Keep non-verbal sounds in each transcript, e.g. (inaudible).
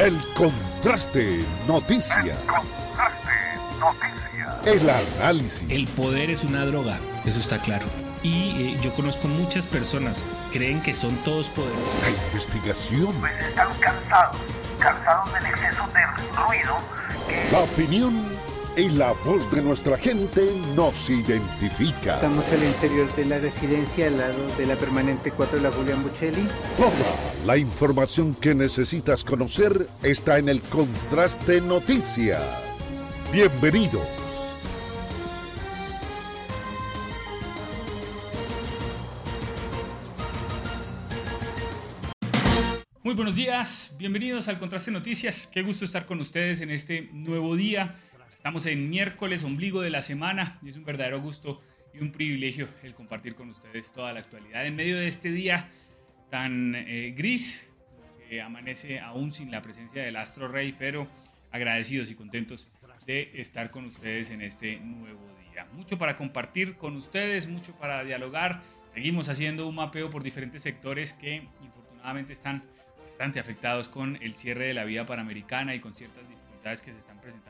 El contraste noticia. El contraste noticia. El análisis. El poder es una droga, eso está claro. Y eh, yo conozco muchas personas creen que son todos poderosos. La investigación. Pues están cansados, cansados del exceso de ruido. La opinión y la voz de nuestra gente nos identifica. Estamos al interior de la residencia al lado de la permanente 4 de la Julián Buccelli. Toda la información que necesitas conocer está en el Contraste Noticias. Bienvenido. Muy buenos días, bienvenidos al Contraste Noticias. Qué gusto estar con ustedes en este nuevo día Estamos en miércoles, ombligo de la semana, y es un verdadero gusto y un privilegio el compartir con ustedes toda la actualidad en medio de este día tan eh, gris, que amanece aún sin la presencia del astro rey, pero agradecidos y contentos de estar con ustedes en este nuevo día. Mucho para compartir con ustedes, mucho para dialogar. Seguimos haciendo un mapeo por diferentes sectores que infortunadamente están bastante afectados con el cierre de la vía panamericana y con ciertas dificultades que se están presentando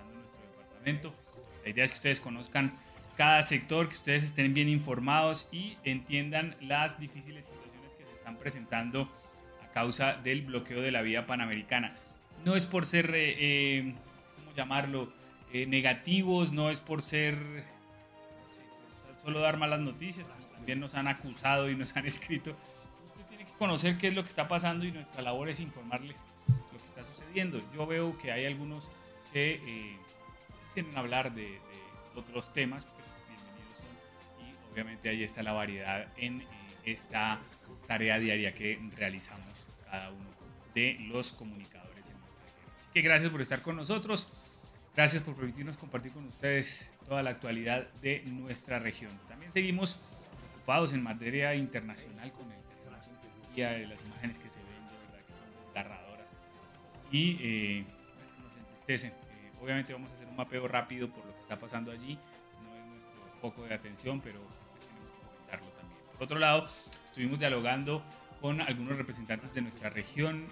la idea es que ustedes conozcan cada sector, que ustedes estén bien informados y entiendan las difíciles situaciones que se están presentando a causa del bloqueo de la vía panamericana. No es por ser, eh, eh, ¿cómo llamarlo?, eh, negativos, no es por ser, solo dar malas noticias, pues también nos han acusado y nos han (laughs) escrito. Usted tiene que conocer qué es lo que está pasando y nuestra labor es informarles lo que está sucediendo. Yo veo que hay algunos que quieren hablar de, otros temas, pues bienvenidos son. Y obviamente ahí está la variedad en eh, esta tarea diaria que realizamos cada uno de los comunicadores en nuestra tierra. Así que gracias por estar con nosotros. Gracias por permitirnos compartir con ustedes toda la actualidad de nuestra región. También seguimos ocupados en materia internacional con el tema de las imágenes que se ven, de verdad que son desgarradoras y eh, nos entristecen Obviamente vamos a hacer un mapeo rápido por lo que está pasando allí. No es nuestro foco de atención, pero pues tenemos que comentarlo también. Por otro lado, estuvimos dialogando con algunos representantes de nuestra región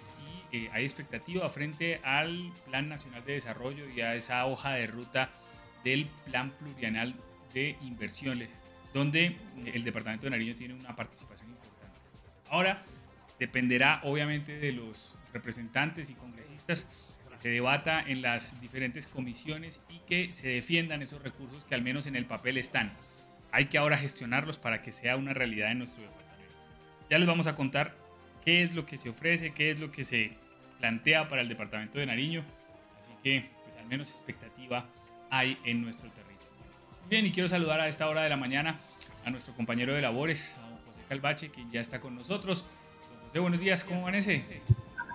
y eh, hay expectativa frente al Plan Nacional de Desarrollo y a esa hoja de ruta del Plan Plurianal de Inversiones, donde el Departamento de Nariño tiene una participación importante. Ahora, dependerá obviamente de los representantes y congresistas se debata en las diferentes comisiones y que se defiendan esos recursos que al menos en el papel están. Hay que ahora gestionarlos para que sea una realidad en nuestro departamento. Ya les vamos a contar qué es lo que se ofrece, qué es lo que se plantea para el departamento de Nariño. Así que, pues al menos expectativa hay en nuestro territorio. Bien, y quiero saludar a esta hora de la mañana a nuestro compañero de labores, a don José Calvache, que ya está con nosotros. Don José, buenos días, ¿cómo amanece?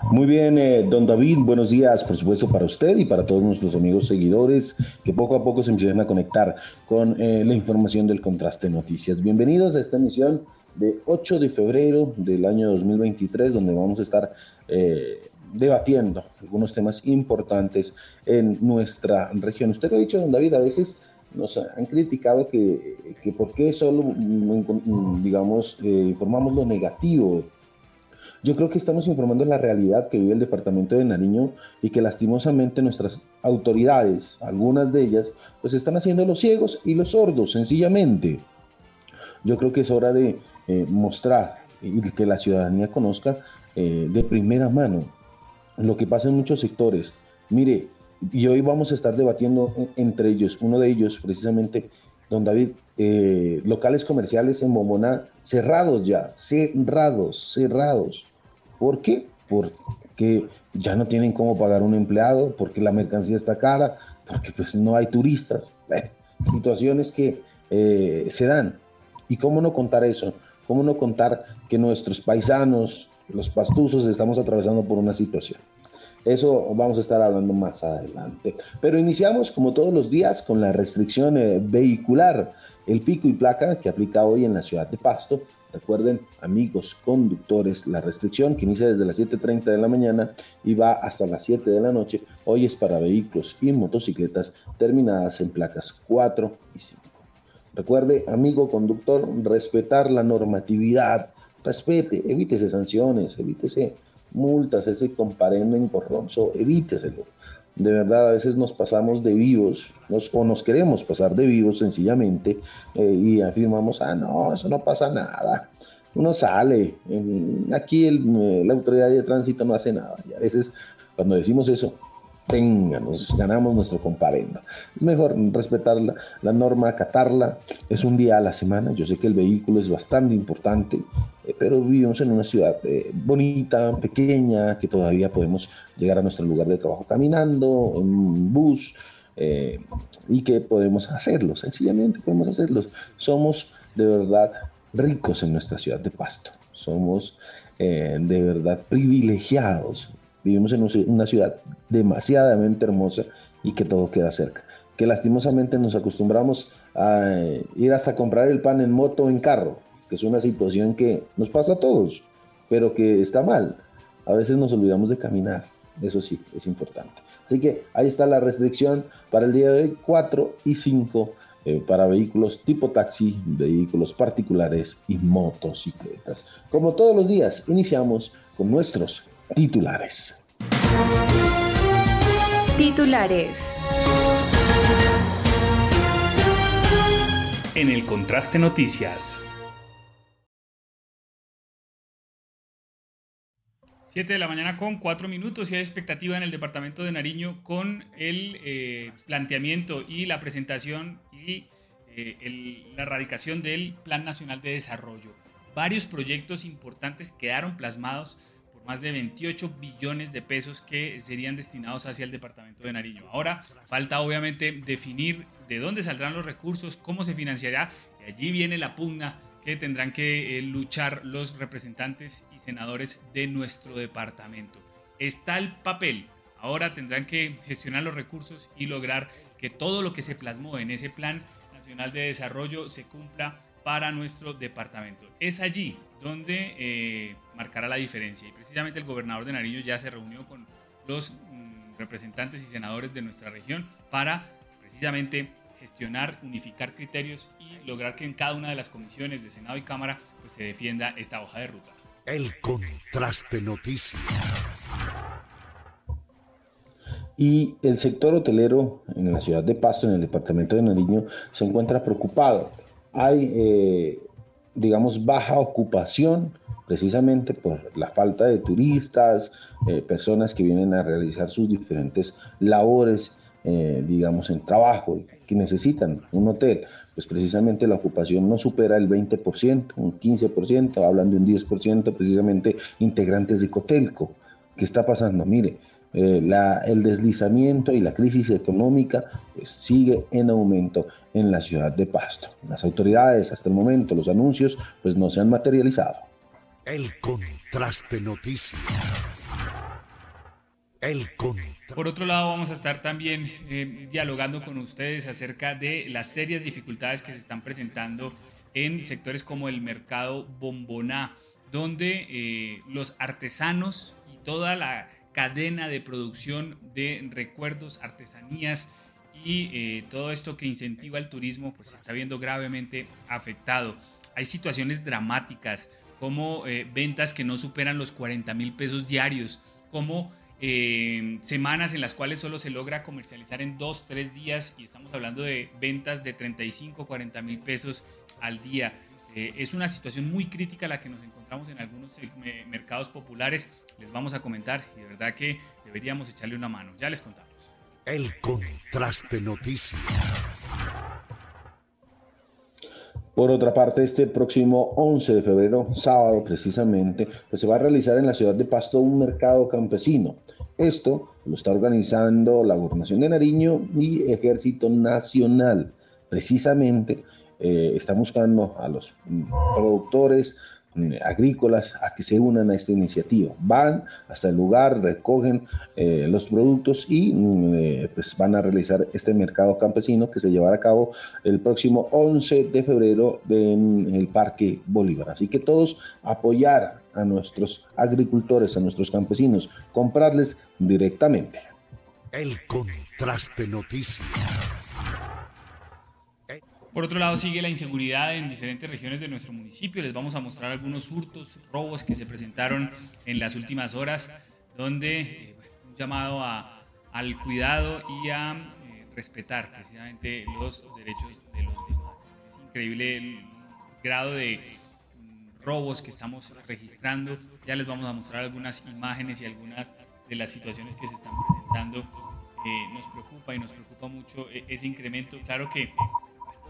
Muy bien, eh, don David, buenos días, por supuesto, para usted y para todos nuestros amigos seguidores que poco a poco se empiezan a conectar con eh, la información del Contraste Noticias. Bienvenidos a esta emisión de 8 de febrero del año 2023, donde vamos a estar eh, debatiendo algunos temas importantes en nuestra región. Usted lo ha dicho, don David, a veces nos han criticado que, que por qué solo, mm, digamos, informamos lo negativo yo creo que estamos informando la realidad que vive el departamento de Nariño y que lastimosamente nuestras autoridades, algunas de ellas, pues están haciendo los ciegos y los sordos, sencillamente. Yo creo que es hora de eh, mostrar y que la ciudadanía conozca eh, de primera mano lo que pasa en muchos sectores. Mire, y hoy vamos a estar debatiendo entre ellos, uno de ellos precisamente, don David, eh, locales comerciales en Bombona cerrados ya, cerrados, cerrados. ¿Por qué? Porque ya no tienen cómo pagar un empleado, porque la mercancía está cara, porque pues no hay turistas. situaciones que eh, se dan. ¿Y cómo no contar eso? ¿Cómo no contar que nuestros paisanos, los pastuzos, estamos atravesando por una situación? Eso vamos a estar hablando más adelante. Pero iniciamos, como todos los días, con la restricción eh, vehicular, el pico y placa que aplica hoy en la ciudad de Pasto Recuerden, amigos conductores, la restricción que inicia desde las 7.30 de la mañana y va hasta las 7 de la noche, hoy es para vehículos y motocicletas terminadas en placas 4 y 5. Recuerde, amigo conductor, respetar la normatividad, respete, evítese sanciones, evítese multas, ese comparendo engorroso, evíteselo. De verdad, a veces nos pasamos de vivos, o nos queremos pasar de vivos sencillamente, eh, y afirmamos, ah, no, eso no pasa nada. Uno sale, aquí eh, la autoridad de tránsito no hace nada. Y a veces, cuando decimos eso, tenga, nos ganamos nuestro comparendo. Es mejor respetar la, norma, acatarla. Es un día a la semana. Yo sé que el vehículo es bastante importante, eh, pero vivimos en una ciudad eh, bonita, pequeña, que todavía podemos llegar a nuestro lugar de trabajo caminando, en bus, eh, y que podemos hacerlo. Sencillamente podemos hacerlo. Somos de verdad ricos en nuestra ciudad de Pasto. Somos de verdad privilegiados Vivimos en una ciudad demasiadamente hermosa y que todo queda cerca. Que lastimosamente nos acostumbramos a eh, ir hasta comprar el pan en moto o en carro, que es una situación que nos pasa a todos, pero que está mal. A veces nos olvidamos de caminar, eso sí, es importante. Así que ahí está la restricción para el día de hoy, 4 y 5 eh, para vehículos tipo taxi, vehículos particulares y motocicletas. Como todos los días, iniciamos con nuestros Titulares. Titulares. En el contraste noticias. 7 de la mañana con 4 minutos y hay expectativa en el departamento de Nariño con el eh, planteamiento y la presentación y eh, la erradicación del Plan Nacional de Desarrollo. Varios proyectos importantes quedaron plasmados más de 28 billones de pesos que serían destinados hacia el departamento de Nariño. Ahora falta obviamente definir de dónde saldrán los recursos, cómo se financiará y allí viene la pugna que tendrán que eh, luchar los representantes y senadores de nuestro departamento. Está el papel, ahora tendrán que gestionar los recursos y lograr que todo lo que se plasmó en ese plan nacional de desarrollo se cumpla para nuestro departamento. Es allí donde eh, marcará la diferencia. Y precisamente el gobernador de Nariño ya se reunió con los mm, representantes y senadores de nuestra región para precisamente gestionar, unificar criterios y lograr que en cada una de las comisiones de Senado y Cámara pues, se defienda esta hoja de ruta. El contraste noticias. Y el sector hotelero en la ciudad de Pasto, en el departamento de Nariño, se encuentra preocupado. Hay eh, digamos, baja ocupación, precisamente por la falta de turistas, eh, personas que vienen a realizar sus diferentes labores, eh, digamos, en trabajo, que necesitan un hotel, pues precisamente la ocupación no supera el 20%, un 15%, hablan de un 10%, precisamente integrantes de Cotelco. ¿Qué está pasando? Mire, eh, el deslizamiento y la crisis económica pues, sigue en aumento en la ciudad de Pasto. Las autoridades hasta el momento, los anuncios, pues no se han materializado. El contraste noticias. El Por otro lado, vamos a estar también eh, dialogando con ustedes acerca de las serias dificultades que se están presentando en sectores como el mercado Bomboná, donde eh, los artesanos y toda la cadena de producción de recuerdos, artesanías y eh, todo esto que incentiva el turismo, pues se está viendo gravemente afectado. Hay situaciones dramáticas como eh, ventas que no superan los 40 mil pesos diarios, como eh, semanas en las cuales solo se logra comercializar en dos, tres días y estamos hablando de ventas de 35, 40 mil pesos al día. Es una situación muy crítica la que nos encontramos en algunos mercados populares les vamos a comentar y de verdad que deberíamos echarle una mano. Ya les contamos. El contraste noticias. Por otra parte, este próximo 11 de febrero, sábado precisamente, pues se va a realizar en la ciudad de Pasto un mercado campesino. Esto lo está organizando la Gobernación de Nariño y Ejército Nacional. Precisamente eh, está buscando a los productores, Mm, agrícolas a que se unan a esta iniciativa. Van hasta el lugar, recogen eh, los productos y mm, eh, pues van a realizar este mercado campesino que se llevará a cabo el próximo 11 de febrero en el Parque Bolívar. Así que todos apoyar a nuestros agricultores, a nuestros campesinos, comprarles directamente. El contraste noticias. Por otro lado, sigue la inseguridad en diferentes regiones de nuestro municipio. Les vamos a mostrar algunos hurtos, robos que se presentaron en las últimas horas, donde eh, un llamado a, al cuidado y a eh, respetar precisamente los derechos de los demás. Es increíble el grado de mm, robos que estamos registrando. Ya les vamos a mostrar algunas imágenes y algunas de las situaciones que se están presentando. Eh, nos preocupa y nos preocupa mucho ese incremento. Claro que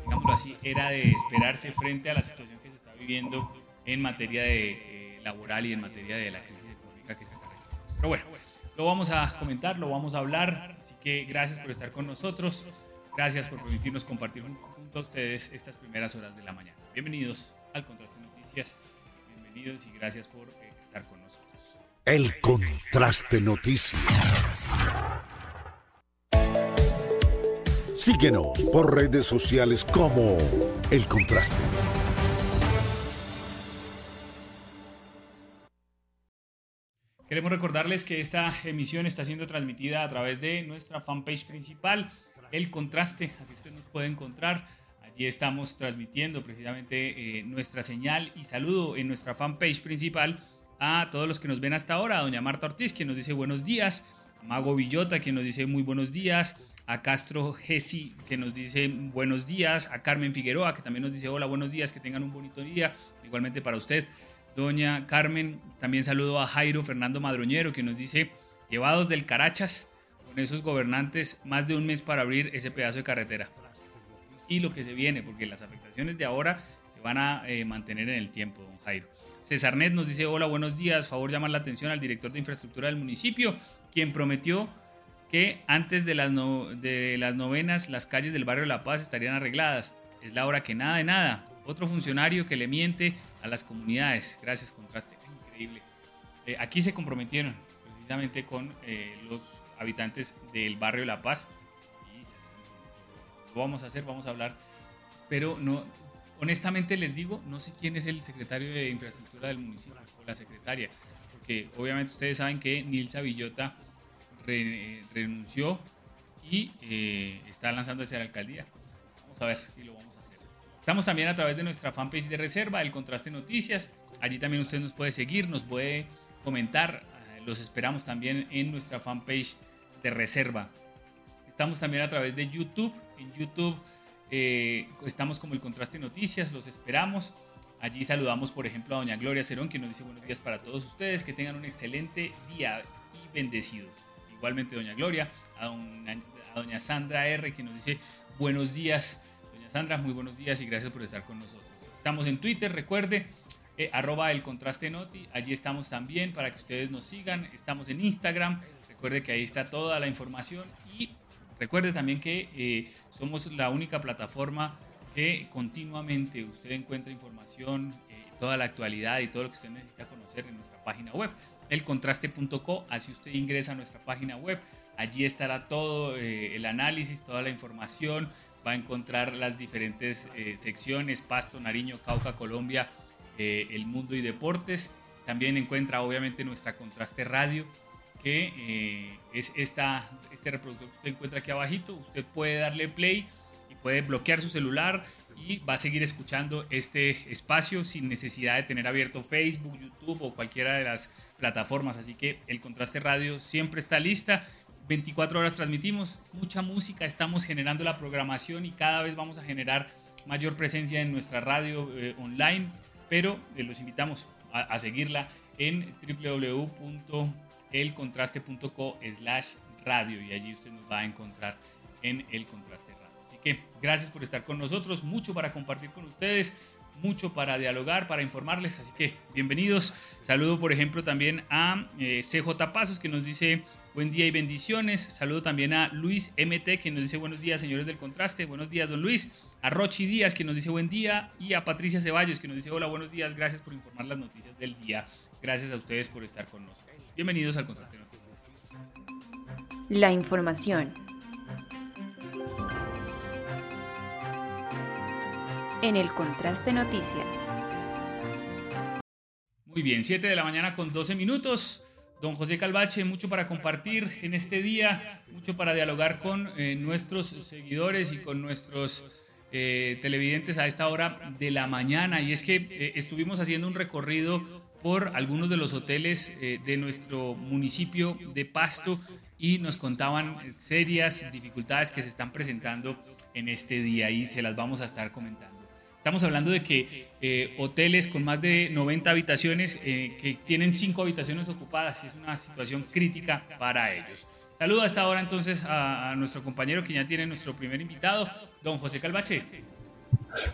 digámoslo así, era de esperarse frente a la situación que se está viviendo en materia de, eh, laboral y en materia de la crisis económica que se está registrando. Pero bueno, lo vamos a comentar, lo vamos a hablar, así que gracias por estar con nosotros, gracias por permitirnos compartir junto a ustedes estas primeras horas de la mañana. Bienvenidos al Contraste Noticias, bienvenidos y gracias por eh, estar con nosotros. El Contraste Noticias. Síguenos por redes sociales como El Contraste. Queremos recordarles que esta emisión está siendo transmitida a través de nuestra fanpage principal, El Contraste, así usted nos puede encontrar. Allí estamos transmitiendo precisamente eh, nuestra señal y saludo en nuestra fanpage principal a todos los que nos ven hasta ahora, a doña Marta Ortiz, quien nos dice buenos días, a Mago Villota, quien nos dice muy buenos días, a Castro Gesi, que nos dice buenos días, a Carmen Figueroa, que también nos dice hola, buenos días, que tengan un bonito día, igualmente para usted. Doña Carmen, también saludo a Jairo Fernando Madroñero, que nos dice, llevados del Carachas, con esos gobernantes, más de un mes para abrir ese pedazo de carretera. Y lo que se viene, porque las afectaciones de ahora se van a eh, mantener en el tiempo, don Jairo. César Net nos dice, hola, buenos días, favor llamar la atención al director de infraestructura del municipio, quien prometió que antes de las, de las novenas las calles del barrio La Paz estarían arregladas. Es la hora que nada de nada. Otro funcionario que le miente a las comunidades. Gracias, contraste. Increíble. Eh, aquí se comprometieron precisamente con eh, los habitantes del barrio La Paz. lo vamos a hacer, vamos a hablar. Pero no, honestamente les digo, no sé quién es el secretario de infraestructura del municipio o la secretaria. Porque obviamente ustedes saben que Nilsa Villota renunció y eh, está lanzando hacia la alcaldía. Vamos a ver y lo vamos a hacer. Estamos también a través de nuestra fanpage de reserva, el Contraste Noticias. Allí también usted nos puede seguir, nos puede comentar. Eh, los esperamos también en nuestra fanpage de reserva. Estamos también a través de YouTube. En YouTube eh, estamos como el Contraste Noticias, los esperamos. Allí saludamos, por ejemplo, a doña Gloria Cerón, que nos dice buenos días para todos ustedes, que tengan un excelente día y bendecido igualmente doña Gloria, a doña, Sandra R, que nos dice buenos días. Doña Sandra, muy buenos días y gracias por estar con nosotros. Estamos en Twitter, recuerde, eh, arroba el contraste noti, allí estamos también para que ustedes nos sigan. Estamos en Instagram, recuerde que ahí está toda la información y recuerde también que eh, somos la única plataforma que continuamente usted encuentra información, eh, toda la actualidad y todo lo que usted necesita conocer en nuestra página web elcontraste.co, así usted ingresa a nuestra página web, allí estará todo eh, el análisis, toda la información, va a encontrar las diferentes eh, secciones, Pasto, Nariño, Cauca, Colombia, eh, El Mundo y Deportes. También encuentra obviamente nuestra Contraste Radio, que es esta, este reproductor que usted encuentra aquí abajito. Usted puede darle play y puede bloquear su celular y va a seguir escuchando este espacio sin necesidad de tener abierto Facebook, YouTube o cualquiera de las plataformas. Así que el Contraste Radio siempre está lista. 24 horas transmitimos mucha música, estamos generando la programación y cada vez vamos a generar mayor presencia en nuestra radio eh, online, pero eh, los invitamos a, seguirla en www.elcontraste.co slash radio y allí usted nos va a encontrar en El Contraste Radio. Así que gracias por estar con nosotros, mucho para compartir con ustedes mucho para dialogar, para informarles, así que bienvenidos. Saludo, por ejemplo, también a eh, CJ Pasos, que nos dice buen día y bendiciones. Saludo también a Luis MT, que nos dice buenos días, señores del contraste. Buenos días, don Luis. A Rochi Díaz, que nos dice buen día. Y a Patricia Ceballos, que nos dice hola, buenos días. Gracias por informar las noticias del día. Gracias a ustedes por estar con nosotros. Bienvenidos al Contraste Noticias. La información en el Contraste Noticias. Muy bien, 7 de la mañana con 12 minutos. Don José Calvache, mucho para compartir en este día, mucho para dialogar con eh, nuestros seguidores y con nuestros eh, televidentes a esta hora de la mañana y es que eh, estuvimos haciendo un recorrido por algunos de los hoteles de nuestro municipio de Pasto y nos contaban serias dificultades que se están presentando en este día y se las vamos a estar comentando. Estamos hablando de que hoteles con más de 90 habitaciones que tienen 5 habitaciones ocupadas y es una situación crítica para ellos. Saludo a esta hora entonces a, nuestro compañero que ya tiene nuestro primer invitado, don José Calvache.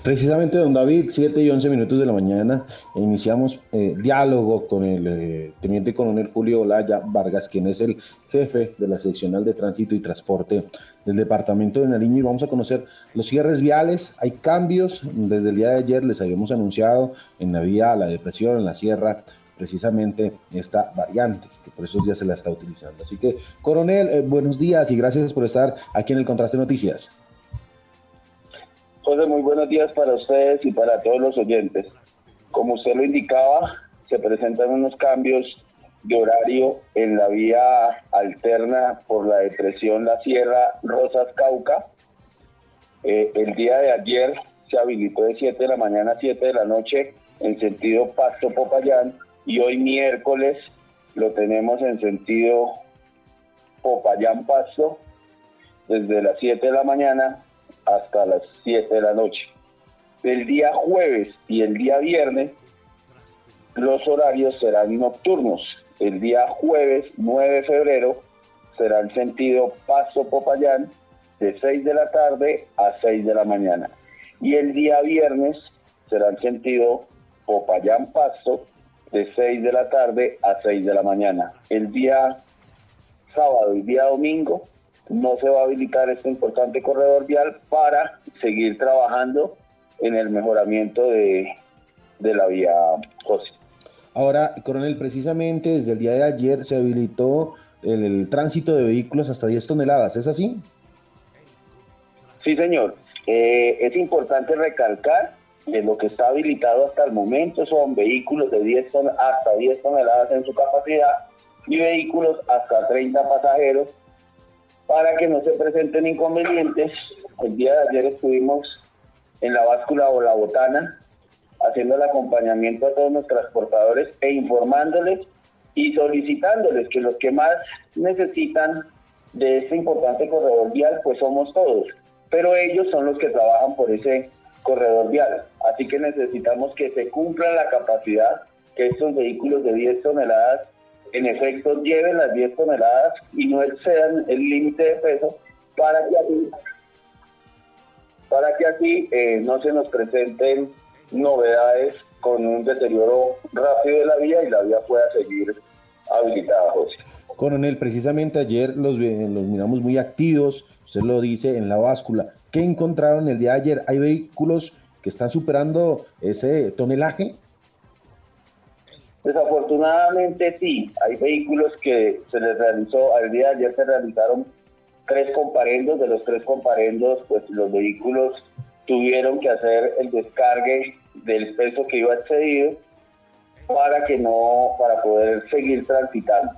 Precisamente, don David, 7 y 11 minutos de la mañana, iniciamos eh, diálogo con el eh, teniente coronel Julio Olaya Vargas, quien es el jefe de la seccional de tránsito y transporte del departamento de Nariño, y vamos a conocer los cierres viales. Hay cambios, desde el día de ayer les habíamos anunciado en la vía La Depresión, en la Sierra, precisamente esta variante, que por esos días se la está utilizando. Así que, coronel, eh, buenos días y gracias por estar aquí en el Contraste Noticias. José, muy buenos días para ustedes y para todos los oyentes. Como usted lo indicaba, se presentan unos cambios de horario en la vía alterna por la depresión La Sierra Rosas Cauca. Eh, el día de ayer se habilitó de 7 de la mañana a 7 de la noche en sentido Pasto Popayán y hoy miércoles lo tenemos en sentido Popayán Pasto desde las 7 de la mañana hasta las 7 de la noche. El día jueves y el día viernes los horarios serán nocturnos. El día jueves 9 de febrero será el sentido Paso Popayán de 6 de la tarde a 6 de la mañana. Y el día viernes será el sentido Popayán Pasto de 6 de la tarde a 6 de la mañana. El día sábado y día domingo no se va a habilitar este importante corredor vial para seguir trabajando en el mejoramiento de, la vía José. Ahora, coronel, precisamente desde el día de ayer se habilitó el, tránsito de vehículos hasta 10 toneladas, ¿es así? Sí, señor. Eh, es importante recalcar de lo que está habilitado hasta el momento son vehículos de 10 hasta 10 toneladas en su capacidad y vehículos hasta 30 pasajeros para que no se presenten inconvenientes. El día de ayer estuvimos en la báscula o la botana haciendo el acompañamiento a todos los transportadores e informándoles y solicitándoles que los que más necesitan de este importante corredor vial pues somos todos, pero ellos son los que trabajan por ese corredor vial. Así que necesitamos que se cumpla la capacidad, que estos vehículos de 10 toneladas en efecto lleven las 10 toneladas y no excedan el límite de peso para que así, para que así eh, no se nos presenten novedades con un deterioro rápido de la vía y la vía pueda seguir habilitada, José. Coronel, precisamente ayer los, los miramos muy activos, usted lo dice, en la báscula. ¿Qué encontraron el día de ayer? ¿Hay vehículos que están superando ese tonelaje? Desafortunadamente sí, hay vehículos que se les realizó, al día de ayer se realizaron tres comparendos, de los tres comparendos pues los vehículos tuvieron que hacer el descargue del peso que iba excedido para que no, para poder seguir transitando.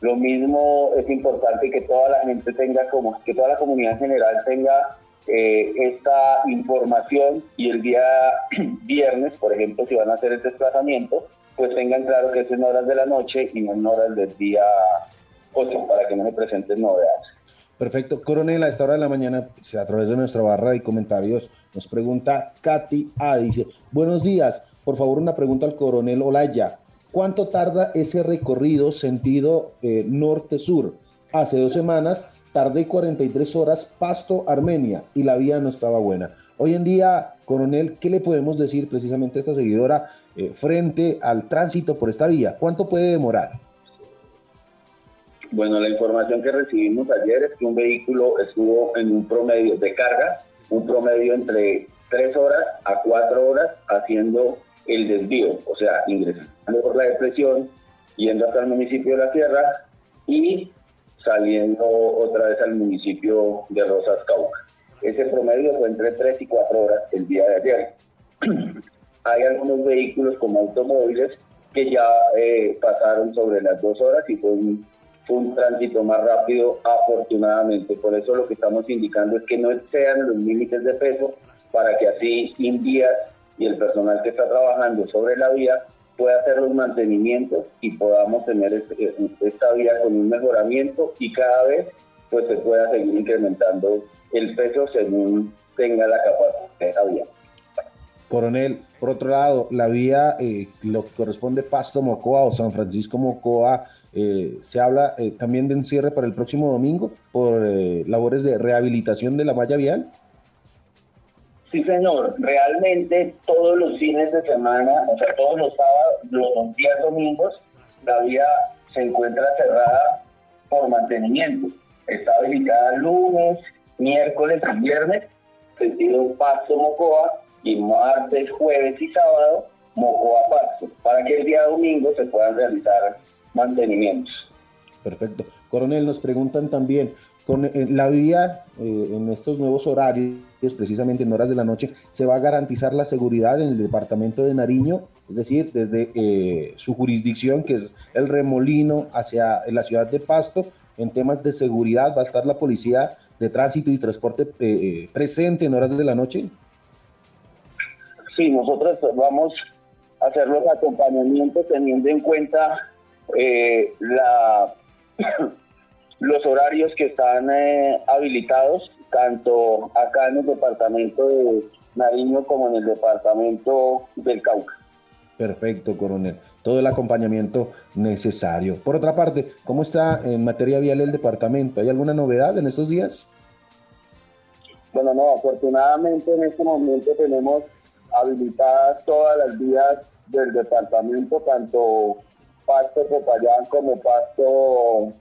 Lo mismo es importante que toda la gente tenga como, que toda la comunidad en general tenga eh, esta información y el día (clears throat) viernes, por ejemplo, si van a hacer el desplazamiento, pues tengan claro que es en horas de la noche y no en horas del día 8 para que no se presenten novedades. Perfecto. Coronel, a esta hora de la mañana, a través de nuestra barra de comentarios, nos pregunta Katy A. Dice, buenos días, por favor una pregunta al coronel Olaya. ¿Cuánto tarda ese recorrido sentido eh, norte-sur? Hace dos semanas tardé 43 horas Pasto, Armenia, y la vía no estaba buena. Hoy en día, coronel, ¿qué le podemos decir precisamente a esta seguidora eh, frente al tránsito por esta vía? ¿Cuánto puede demorar? Bueno, la información que recibimos ayer es que un vehículo estuvo en un promedio de carga, un promedio entre 3 horas a 4 horas haciendo el desvío, o sea, ingresando por la depresión, yendo hasta el municipio de La Sierra y saliendo otra vez al municipio de Rosas Cauca. Ese promedio fue entre 3 y 4 horas el día de ayer. (clears throat) Hay algunos vehículos como automóviles que ya eh, pasaron sobre las 2 horas y fue un, fue tránsito más rápido afortunadamente. Por eso lo que estamos indicando es que no sean los límites de peso para que así Indias y el personal que está trabajando sobre la vía pueda hacer los mantenimientos y podamos tener este, esta vía con un mejoramiento y cada vez pues se pueda seguir incrementando el peso según tenga la capacidad de la vía. Coronel, por otro lado, la vía, eh, lo que corresponde Pasto Mocoa o San Francisco Mocoa, eh, se habla eh, también de un cierre para el próximo domingo por labores de rehabilitación de la malla vial. Sí, señor. Realmente todos los fines de semana, o sea, todos los sábados, los días domingos, la vía se encuentra cerrada por mantenimiento. Está habilitada lunes, miércoles y viernes, sentido Pasto Mocoa, y martes, jueves y sábado Mocoa Paso, para que el día domingo se puedan realizar mantenimientos. Perfecto. Coronel, nos preguntan también, con eh, la vía eh, en estos nuevos horarios, precisamente en horas de la noche, ¿se va a garantizar la seguridad en el departamento de Nariño? Es decir, desde eh, su jurisdicción, que es el remolino, hacia la ciudad de Pasto, en temas de seguridad, ¿va a estar la policía de tránsito y transporte presente en horas de la noche? Sí, nosotros vamos a hacer los acompañamientos teniendo en cuenta eh, la, (clears throat) los horarios que están eh, habilitados, tanto acá en el departamento de Nariño como en el departamento del Cauca. Perfecto, coronel. Todo el acompañamiento necesario. Por otra parte, ¿cómo está en materia vial el departamento? ¿Hay alguna novedad en estos días? Bueno, no, afortunadamente en este momento tenemos habilitadas todas las vías del departamento, tanto Pasto Popayán como Pasto,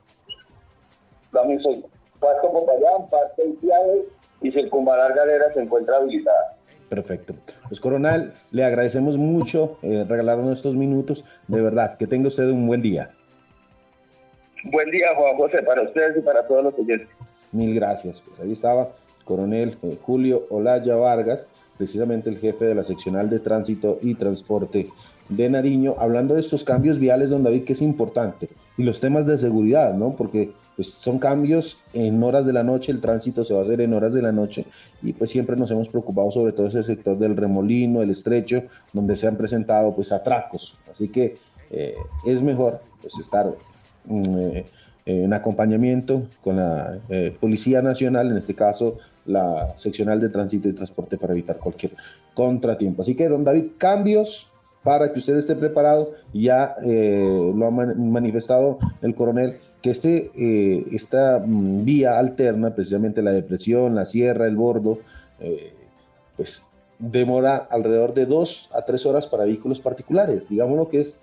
Pasto Popayán, Pasto Ipiave y Circunvalar Galera se encuentra habilitada. Perfecto. Pues Coronel, le agradecemos mucho eh, regalarnos estos minutos. De verdad, que tenga usted un buen día. Buen día, Juan José, para ustedes y para todos los oyentes. Mil gracias. Pues ahí estaba Coronel eh, Julio Olaya Vargas precisamente el jefe de la seccional de tránsito y transporte de Nariño, hablando de estos cambios viales, don David, que es importante, y los temas de seguridad, ¿no? Porque pues, son cambios en horas de la noche, el tránsito se va a hacer en horas de la noche, y pues siempre nos hemos preocupado sobre todo ese sector del remolino, el estrecho, donde se han presentado pues atracos. Así que eh, es mejor pues estar mm, eh, en acompañamiento con la eh, Policía Nacional, en este caso la seccional de tránsito y transporte para evitar cualquier contratiempo. Así que, don David, cambios para que usted esté preparado. Ya eh, lo ha manifestado el coronel, que este, eh, esta mm, vía alterna, precisamente la depresión, la sierra, el bordo, eh, pues demora alrededor de dos a tres horas para vehículos particulares. Digámoslo que es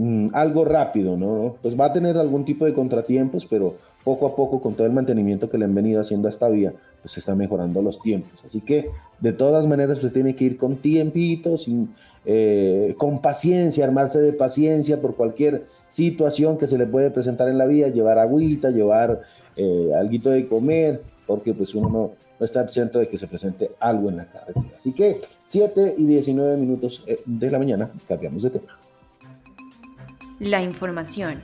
mm, algo rápido, ¿no? Pues va a tener algún tipo de contratiempos, pero poco a poco, con todo el mantenimiento que le han venido haciendo a esta vía, pues se están mejorando los tiempos. Así que de todas maneras usted tiene que ir con tiempito, sin, eh, con paciencia, armarse de paciencia por cualquier situación que se le puede presentar en la vía, llevar agüita, llevar eh, algo de comer, porque pues uno no, está absento de que se presente algo en la carretera. Así que 7 y 19 minutos eh, de la mañana, cambiamos de tema. La información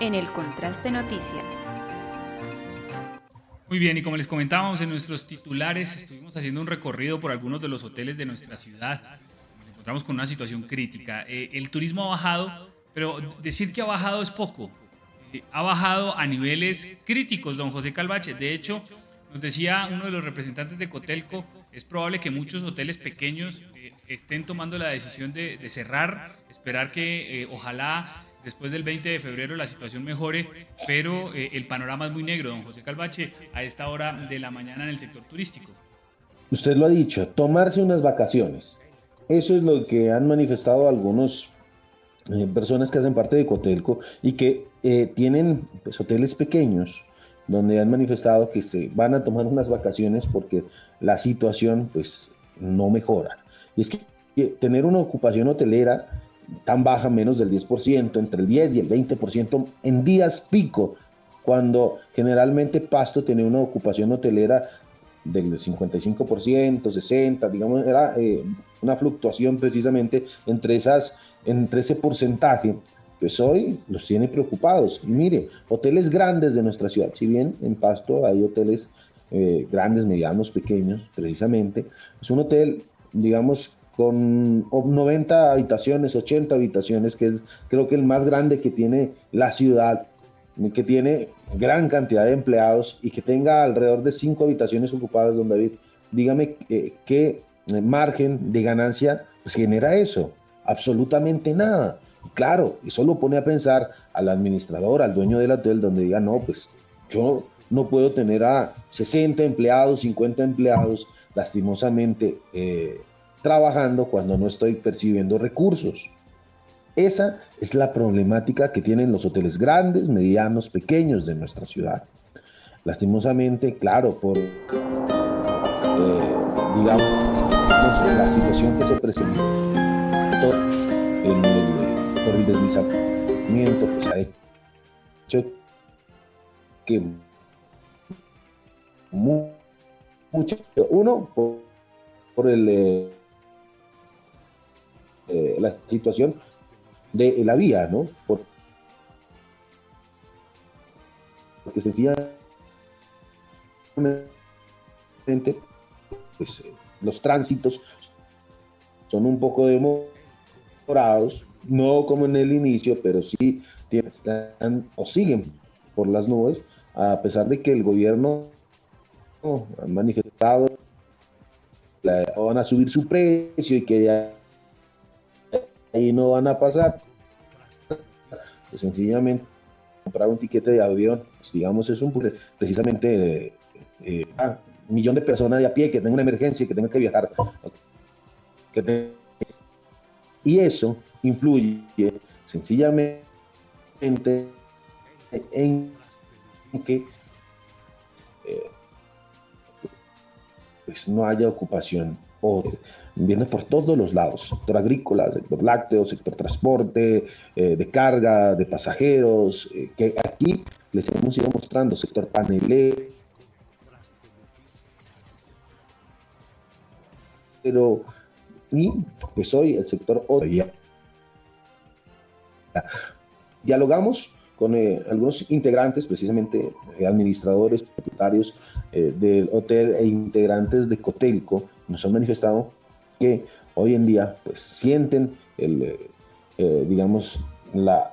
en el Contraste Noticias. Muy bien, y como les comentábamos en nuestros titulares, estuvimos haciendo un recorrido por algunos de los hoteles de nuestra ciudad. Nos encontramos con una situación crítica. Eh, el turismo ha bajado, pero decir que ha bajado es poco. Eh, ha bajado a niveles críticos, don José Calvache. De hecho, nos decía uno de los representantes de Cotelco, es probable que muchos hoteles pequeños eh, estén tomando la decisión de, cerrar, esperar que ojalá después del 20 de febrero la situación mejore, pero eh, el panorama es muy negro, don José Calvache, a esta hora de la mañana en el sector turístico. Usted lo ha dicho, tomarse unas vacaciones. Eso es lo que han manifestado algunos eh, personas que hacen parte de Cotelco y que eh, tienen pues, hoteles pequeños donde han manifestado que se van a tomar unas vacaciones porque la situación pues no mejora. Y es que tener una ocupación hotelera tan baja, menos del 10%, entre el 10 y el 20% en días pico, cuando generalmente Pasto tiene una ocupación hotelera del 55%, 60%, digamos, era eh, una fluctuación precisamente entre, esas, entre ese porcentaje pues hoy los tiene preocupados. Y mire, hoteles grandes de nuestra ciudad, si bien en Pasto hay hoteles eh, grandes, medianos, pequeños, precisamente, es un hotel, digamos, con 90 habitaciones, 80 habitaciones, que es creo que el más grande que tiene la ciudad, que tiene gran cantidad de empleados y que tenga alrededor de 5 habitaciones ocupadas, don David. Dígame eh, qué margen de ganancia pues, genera eso. Absolutamente nada. Claro, eso lo pone a pensar al administrador, al dueño del hotel, donde diga, no, pues yo no puedo tener a 60 empleados, 50 empleados, lastimosamente, eh, trabajando cuando no estoy percibiendo recursos. Esa es la problemática que tienen los hoteles grandes, medianos, pequeños de nuestra ciudad. Lastimosamente, claro, por, eh, digamos, la situación que se presentó deslizamiento, pues ha hecho que mucho, uno, por, el... Eh, eh, la situación de la vía, ¿no? porque sencillamente pues, eh, los tránsitos son un poco demorados, no como en el inicio, pero sí están o siguen por las nubes, a pesar de que el gobierno ha manifestado que van a subir su precio y que ya ahí no van a pasar. Pues sencillamente comprar un tiquete de avión, pues digamos, es un precisamente eh, eh, ah, un millón de personas de a pie que tengan una emergencia y que tengan que viajar. Y eso influye sencillamente en que eh, pues no haya ocupación o viene por todos los lados, sector agrícola, sector lácteo, sector transporte, eh, de carga, de pasajeros, eh, que aquí les hemos ido mostrando, sector panelé, pero y pues hoy el sector ya. Dialogamos con eh, algunos integrantes, precisamente administradores, propietarios del hotel e integrantes de Cotelco, nos han manifestado que hoy en día pues sienten el, eh, eh, digamos, la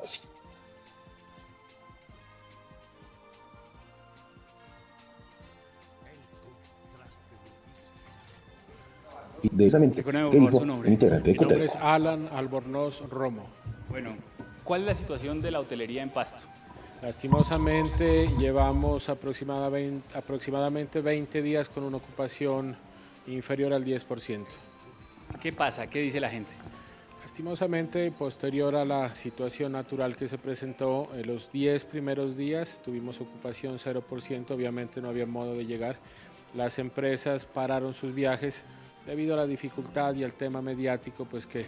precisamente ¿qué dijo integrante de Mi nombre es Alan Albornoz Romo. Bueno, ¿cuál es la situación de la hotelería en Pasto? Lastimosamente llevamos aproximadamente, aproximadamente 20 días con una ocupación inferior al 10%. ¿Qué pasa? ¿Qué dice la gente? Lastimosamente, posterior a la situación natural que se presentó, en los 10 primeros días tuvimos ocupación 0%, obviamente no había modo de llegar. Las empresas pararon sus viajes debido a la dificultad y al tema mediático, pues que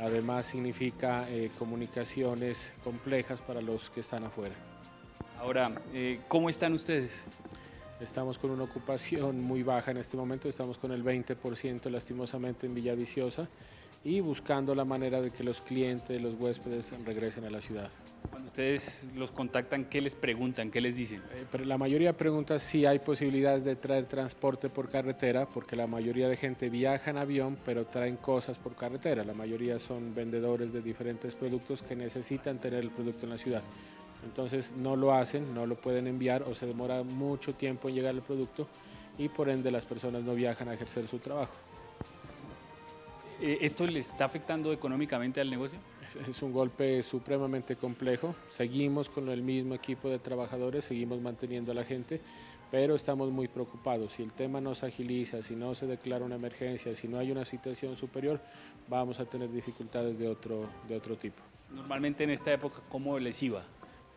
además significa eh, comunicaciones complejas para los que están afuera. Ahora, eh, ¿cómo están ustedes? Estamos con una ocupación muy baja en este momento, estamos con el 20% lastimosamente en Villaviciosa y buscando la manera de que los clientes, los huéspedes regresen a la ciudad. Cuando ustedes los contactan, ¿qué les preguntan? ¿Qué les dicen? Eh, la mayoría pregunta si hay posibilidades de traer transporte por carretera, porque la mayoría de gente viaja en avión, pero traen cosas por carretera. La mayoría son vendedores de diferentes productos que necesitan tener el producto en la ciudad. Entonces no lo hacen, no lo pueden enviar o se demora mucho tiempo en llegar el producto y por ende las personas no viajan a ejercer su trabajo. Eh, ¿Esto le está afectando económicamente al negocio? Es un golpe supremamente complejo. Seguimos con el mismo equipo de trabajadores, seguimos manteniendo a la gente, pero estamos muy preocupados. Si el tema no se agiliza, si no se declara una emergencia, si no hay una situación superior, vamos a tener dificultades de otro, de otro tipo. Normalmente en esta época, ¿cómo les iba?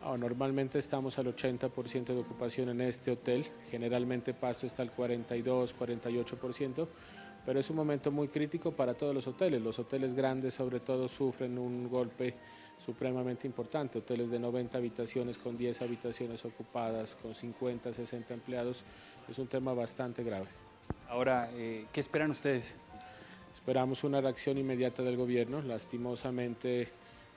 Ah, normalmente estamos al 80% de ocupación en este hotel, generalmente Pasto está al 42, 48%, pero es un momento muy crítico para todos los hoteles. Los hoteles grandes sobre todo sufren un golpe supremamente importante, hoteles de 90 habitaciones con 10 habitaciones ocupadas, con 50, 60 empleados, es un tema bastante grave. Ahora, eh, ¿qué esperan ustedes? Esperamos una reacción inmediata del gobierno, lastimosamente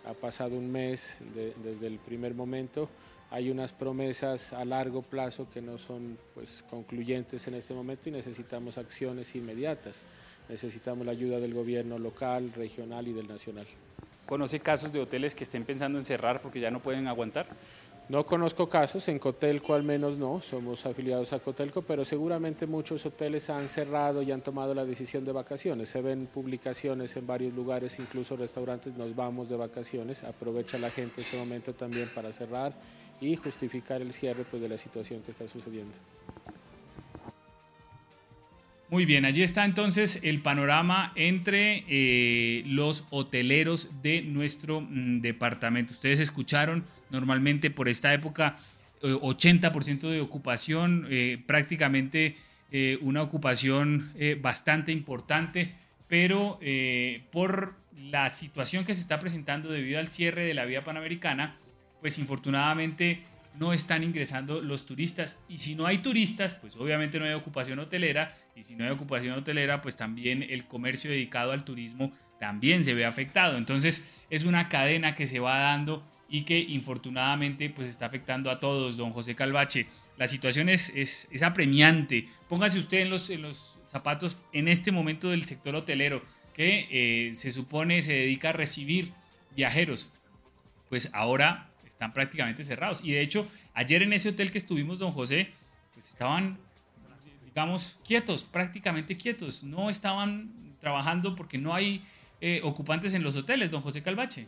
ha pasado un mes desde el primer momento. Hay unas promesas a largo plazo que no son pues, concluyentes en este momento y necesitamos acciones inmediatas. Necesitamos la ayuda del gobierno local, regional y del nacional. ¿Conoce casos de hoteles que estén pensando en cerrar porque ya no pueden aguantar? No conozco casos, en Cotelco al menos no, somos afiliados a Cotelco, pero seguramente muchos hoteles han cerrado y han tomado la decisión de vacaciones. Se ven publicaciones en varios lugares, incluso restaurantes, nos vamos de vacaciones. Aprovecha la gente este momento también para cerrar y justificar el cierre pues, de la situación que está sucediendo. Muy bien, allí está entonces el panorama entre eh, los hoteleros de nuestro mm, departamento. Ustedes escucharon normalmente por esta época 80% eh, de ocupación, eh, prácticamente una ocupación bastante importante, pero por la situación que se está presentando debido al cierre de la vía panamericana, pues infortunadamente no están ingresando los turistas. Y si no hay turistas, pues obviamente no hay ocupación hotelera. Y si no hay ocupación hotelera, pues también el comercio dedicado al turismo también se ve afectado. Entonces es una cadena que se va dando y que infortunadamente pues está afectando a todos, don José Calvache. La situación es, es, apremiante. Póngase usted en los, en los zapatos en este momento del sector hotelero que eh, se supone se dedica a recibir viajeros. Pues ahora están prácticamente cerrados. Y de hecho, ayer en ese hotel que estuvimos, don José, pues estaban, digamos, quietos, prácticamente quietos. No estaban trabajando porque no hay eh, ocupantes en los hoteles, don José Calvache.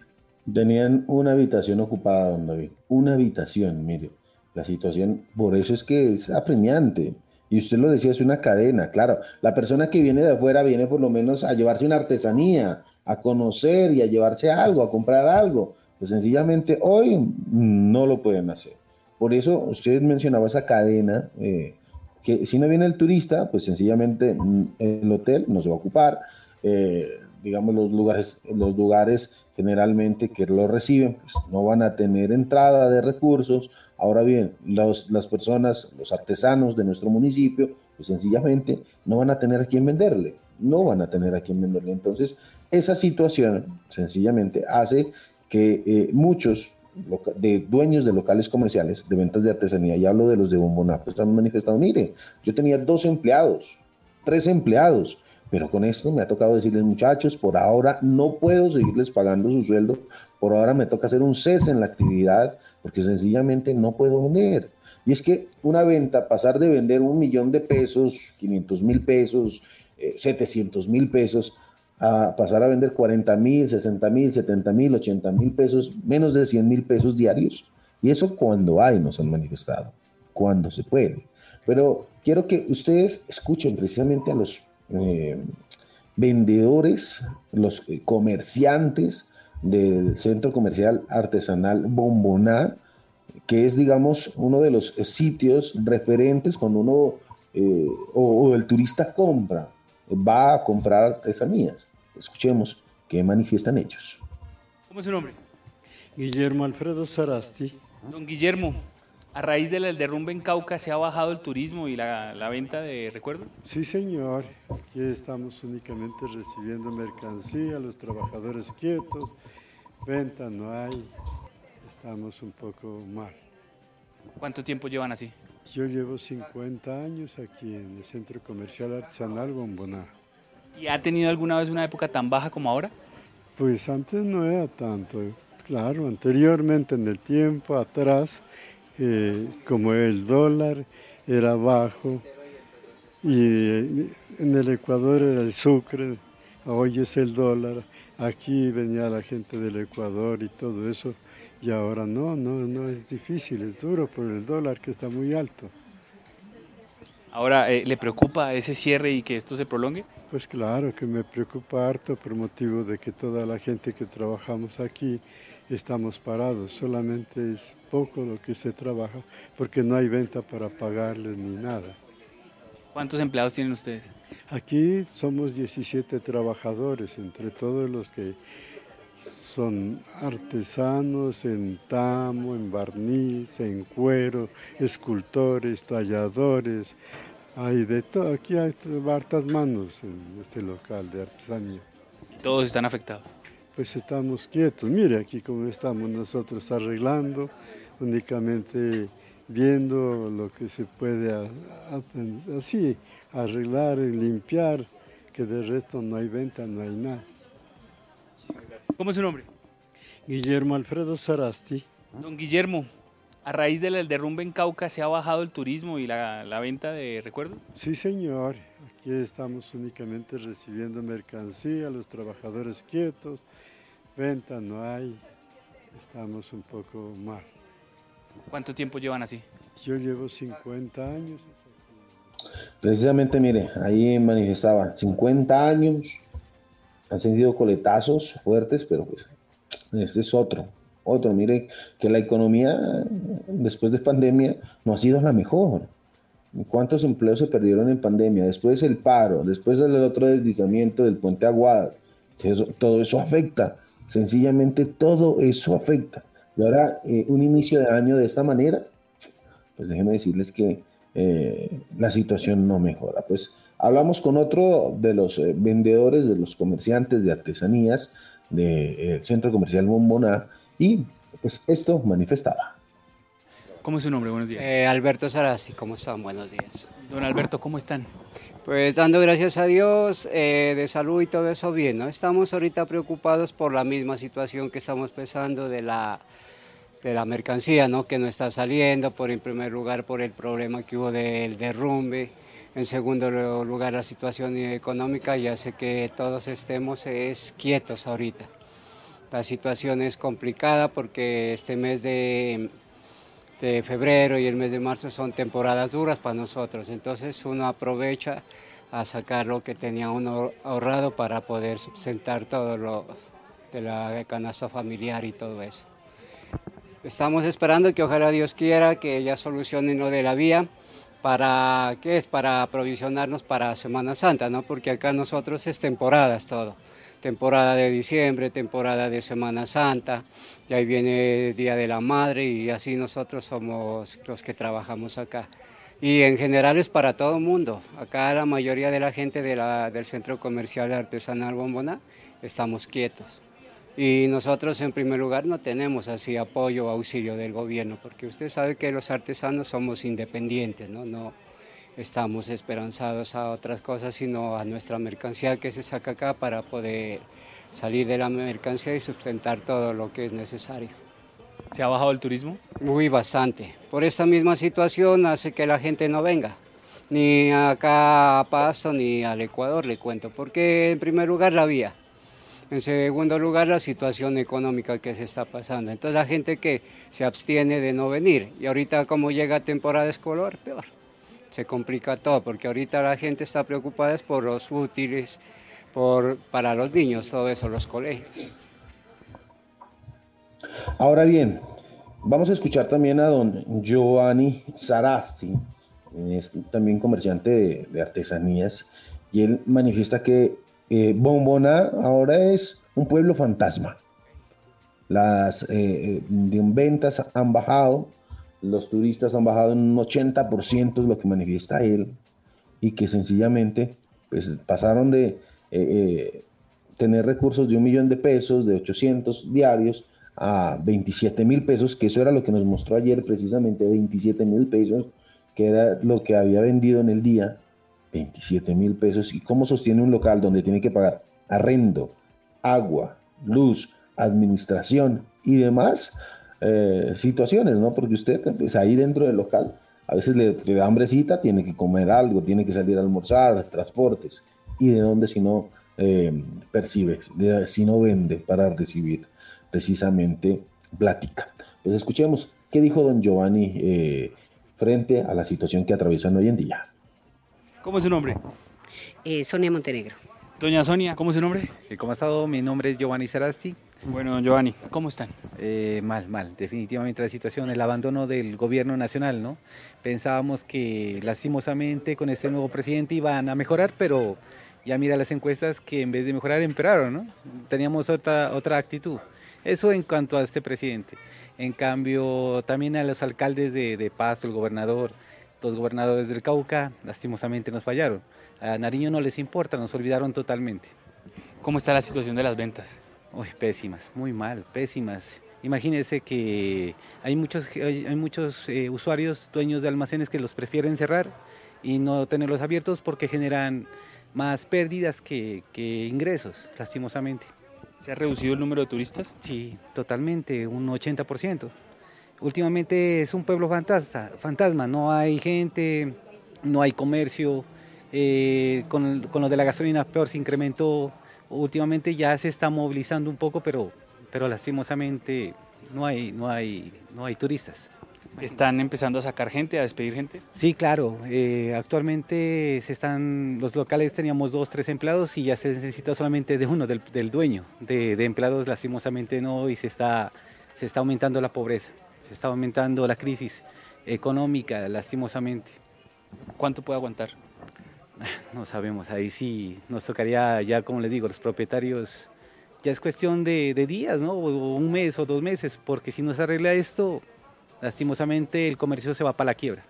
Tenían una habitación ocupada, don David. Una habitación, mire. La situación, por eso es que es apremiante. Y usted lo decía, es una cadena, claro. La persona que viene de afuera viene por lo menos a llevarse una artesanía, a conocer y a llevarse algo, a comprar algo. Pues sencillamente hoy no lo pueden hacer. Por eso usted mencionaba esa cadena, eh, que si no viene el turista, pues sencillamente mm, el hotel no se va a ocupar, eh, digamos los lugares, los lugares generalmente que lo reciben, pues no van a tener entrada de recursos. Ahora bien, las personas, los artesanos de nuestro municipio, pues sencillamente no van a tener a quién venderle, no van a tener a quién venderle. Entonces, esa situación sencillamente hace que eh, muchos de dueños de locales comerciales de ventas de artesanía, y hablo de los de Bomboná, pues han manifestado, mire, yo tenía dos empleados, tres empleados, pero con esto me ha tocado decirles, muchachos, por ahora no puedo seguirles pagando su sueldo, por ahora me toca hacer un cese en la actividad, porque sencillamente no puedo vender. Y es que una venta, pasar de vender un millón de pesos, 500 mil pesos, 700 eh, mil pesos, a pasar a vender 40 mil, 60 mil, 70 mil, 80 mil pesos, menos de 100 mil pesos diarios. Y eso cuando hay nos han manifestado, cuando se puede. Pero quiero que ustedes escuchen precisamente a los eh, vendedores, los comerciantes del centro comercial artesanal Bomboná, que es, digamos, uno de los sitios referentes cuando uno eh, o el turista compra va a comprar artesanías. Escuchemos qué manifiestan ellos. ¿Cómo es su nombre? Guillermo Alfredo Sarasti. Don Guillermo, a raíz del derrumbe en Cauca, ¿se ha bajado el turismo y la, venta de recuerdos? Sí, señor. Aquí estamos únicamente recibiendo mercancía, los trabajadores quietos, venta no hay, estamos un poco mal. ¿Cuánto tiempo llevan así? Yo llevo 50 años aquí en el Centro Comercial Artesanal Bomboná. ¿Y ha tenido alguna vez una época tan baja como ahora? Pues antes no era tanto. Claro, anteriormente en el tiempo atrás, eh, como el dólar era bajo y eh, en el Ecuador era el sucre, hoy es el dólar. Aquí venía la gente del Ecuador y todo eso y ahora no, no, no es difícil, es duro por el dólar que está muy alto. Ahora, eh, ¿le preocupa ese cierre y que esto se prolongue? Pues claro que me preocupa harto por motivo de que toda la gente que trabajamos aquí estamos parados, solamente es poco lo que se trabaja porque no hay venta para pagarles ni nada. ¿Cuántos empleados tienen ustedes? Aquí somos 17 trabajadores, entre todos los que son artesanos en tamo, en barniz, en cuero, escultores, talladores, hay de todo, aquí hay hartas manos en este local de artesanía. ¿Todos están afectados? pues estamos quietos. Mire aquí cómo estamos nosotros arreglando, únicamente viendo lo que se puede así arreglar y limpiar, que de resto no hay venta, no hay nada. ¿Cómo es su nombre? Guillermo Alfredo Sarasti. Don Guillermo, a raíz del derrumbe en Cauca, ¿se ha bajado el turismo y la, la venta de recuerdos? Sí, señor. Aquí estamos únicamente recibiendo mercancía, los trabajadores quietos, venta no hay, estamos un poco mal. ¿Cuánto tiempo llevan así? Yo llevo 50 años. Precisamente, mire, ahí manifestaba 50 años, han sentido coletazos fuertes, pero pues este es otro, otro. Mire que la economía después de pandemia no ha sido la mejor. ¿Cuántos empleos se perdieron en pandemia? Después el paro, después el otro deslizamiento del puente Aguada. todo eso afecta. Sencillamente todo eso afecta. Y ahora, eh, un inicio de año de esta manera, pues déjenme decirles que eh, la situación no mejora. Pues hablamos con otro de los eh, vendedores, de los comerciantes de artesanías del centro comercial Bombona y pues esto manifestaba. ¿Cómo es su nombre? Buenos días. Alberto Sarasti, ¿cómo están? Buenos días. Don Alberto, ¿cómo están? Pues dando gracias a Dios de salud y todo eso bien, ¿no? Estamos ahorita preocupados por la misma situación que estamos pensando de la de la mercancía, ¿no? que no está saliendo, por en primer lugar por el problema que hubo del derrumbe, en segundo lugar la situación económica y hace que todos estemos es quietos ahorita. La situación es complicada porque este mes de, febrero y el mes de marzo son temporadas duras para nosotros, entonces uno aprovecha a sacar lo que tenía uno ahorrado para poder sustentar todo lo de la canasta familiar y todo eso. Estamos esperando que ojalá Dios quiera que ella solucione lo de la vía para qué es para aprovisionarnos para Semana Santa, ¿no? Porque acá nosotros es temporadas todo. Temporada de diciembre, temporada de Semana Santa, y ahí viene el Día de la Madre y así nosotros somos los que trabajamos acá. Y en general es para todo el mundo. Acá la mayoría de la gente de la, del Centro Comercial Artesanal Bombona estamos quietos. Y nosotros en primer lugar no tenemos así apoyo o auxilio del gobierno, porque usted sabe que los artesanos somos independientes, ¿no? no estamos esperanzados a otras cosas, sino a nuestra mercancía que se saca acá para poder salir de la mercancía y sustentar todo lo que es necesario. ¿Se ha bajado el turismo? Muy bastante. Por esta misma situación hace que la gente no venga, ni acá a Pasto ni al Ecuador, le cuento, porque en primer lugar la vía. En segundo lugar, la situación económica que se está pasando. Entonces la gente que se abstiene de no venir. Y ahorita como llega temporada escolar, peor. Se complica todo, porque ahorita la gente está preocupada por los útiles, por, para los niños, todo eso, los colegios. Ahora bien, vamos a escuchar también a don Giovanni Sarasti, es también comerciante de artesanías, y él manifiesta que eh, Bombona ahora es un pueblo fantasma. Las eh, eh, ventas han bajado, los turistas han bajado en un 80%, es lo que manifiesta él, y que sencillamente pues, pasaron de tener recursos de un millón de pesos, de 800 diarios, a 27 mil pesos, que eso era lo que nos mostró ayer precisamente, 27 mil pesos, que era lo que había vendido en el día, 27 mil pesos. ¿Y cómo sostiene un local donde tiene que pagar arrendo, agua, luz, administración y demás eh, situaciones, ¿no? Porque usted, pues ahí dentro del local, a veces le, da hambrecita, tiene que comer algo, tiene que salir a almorzar, transportes. ¿Y de dónde si no eh, percibe, si no vende para recibir precisamente plática? Pues escuchemos qué dijo don Giovanni eh, frente a la situación que atraviesan hoy en día. ¿Cómo es su nombre? Eh, Sonia Montenegro. Doña Sonia, ¿cómo es su nombre? Eh, ¿Cómo ha estado? Mi nombre es Giovanni Sarasti. Bueno, don Giovanni, ¿cómo están? Eh, mal, mal. Definitivamente la situación, el abandono del gobierno nacional, ¿no? Pensábamos que lastimosamente con este nuevo presidente iban a mejorar, pero ya mira las encuestas que en vez de mejorar empeoraron, ¿no? Teníamos otra, otra actitud. Eso en cuanto a este presidente. En cambio, también a los alcaldes de, de Pasto, el gobernador, los gobernadores del Cauca lastimosamente nos fallaron. A Nariño no les importa, nos olvidaron totalmente. ¿Cómo está la situación de las ventas? Uy, pésimas, muy mal, pésimas. Imagínense que hay muchos, hay, muchos eh, usuarios, dueños de almacenes que los prefieren cerrar y no tenerlos abiertos porque generan más pérdidas que, ingresos, lastimosamente. ¿Se ha reducido el número de turistas? Sí, totalmente, un 80%. Últimamente es un pueblo fantasma, fantasma no hay gente, no hay comercio, eh, con, con, lo de la gasolina peor se incrementó, últimamente ya se está movilizando un poco, pero, pero lastimosamente no hay, no, hay, no hay turistas. ¿Están empezando a sacar gente, a despedir gente? Sí, claro. Eh, actualmente se están, los locales teníamos dos, tres empleados y ya se necesita solamente de uno, del, del dueño. De, de, empleados lastimosamente no y se está, se está aumentando la pobreza, se está aumentando la crisis económica lastimosamente. ¿Cuánto puede aguantar? (laughs) No sabemos, ahí sí nos tocaría ya, como les digo, los propietarios, ya es cuestión de, días, ¿no? O un mes o dos meses, porque si no se arregla esto, lastimosamente el comercio se va para la quiebra.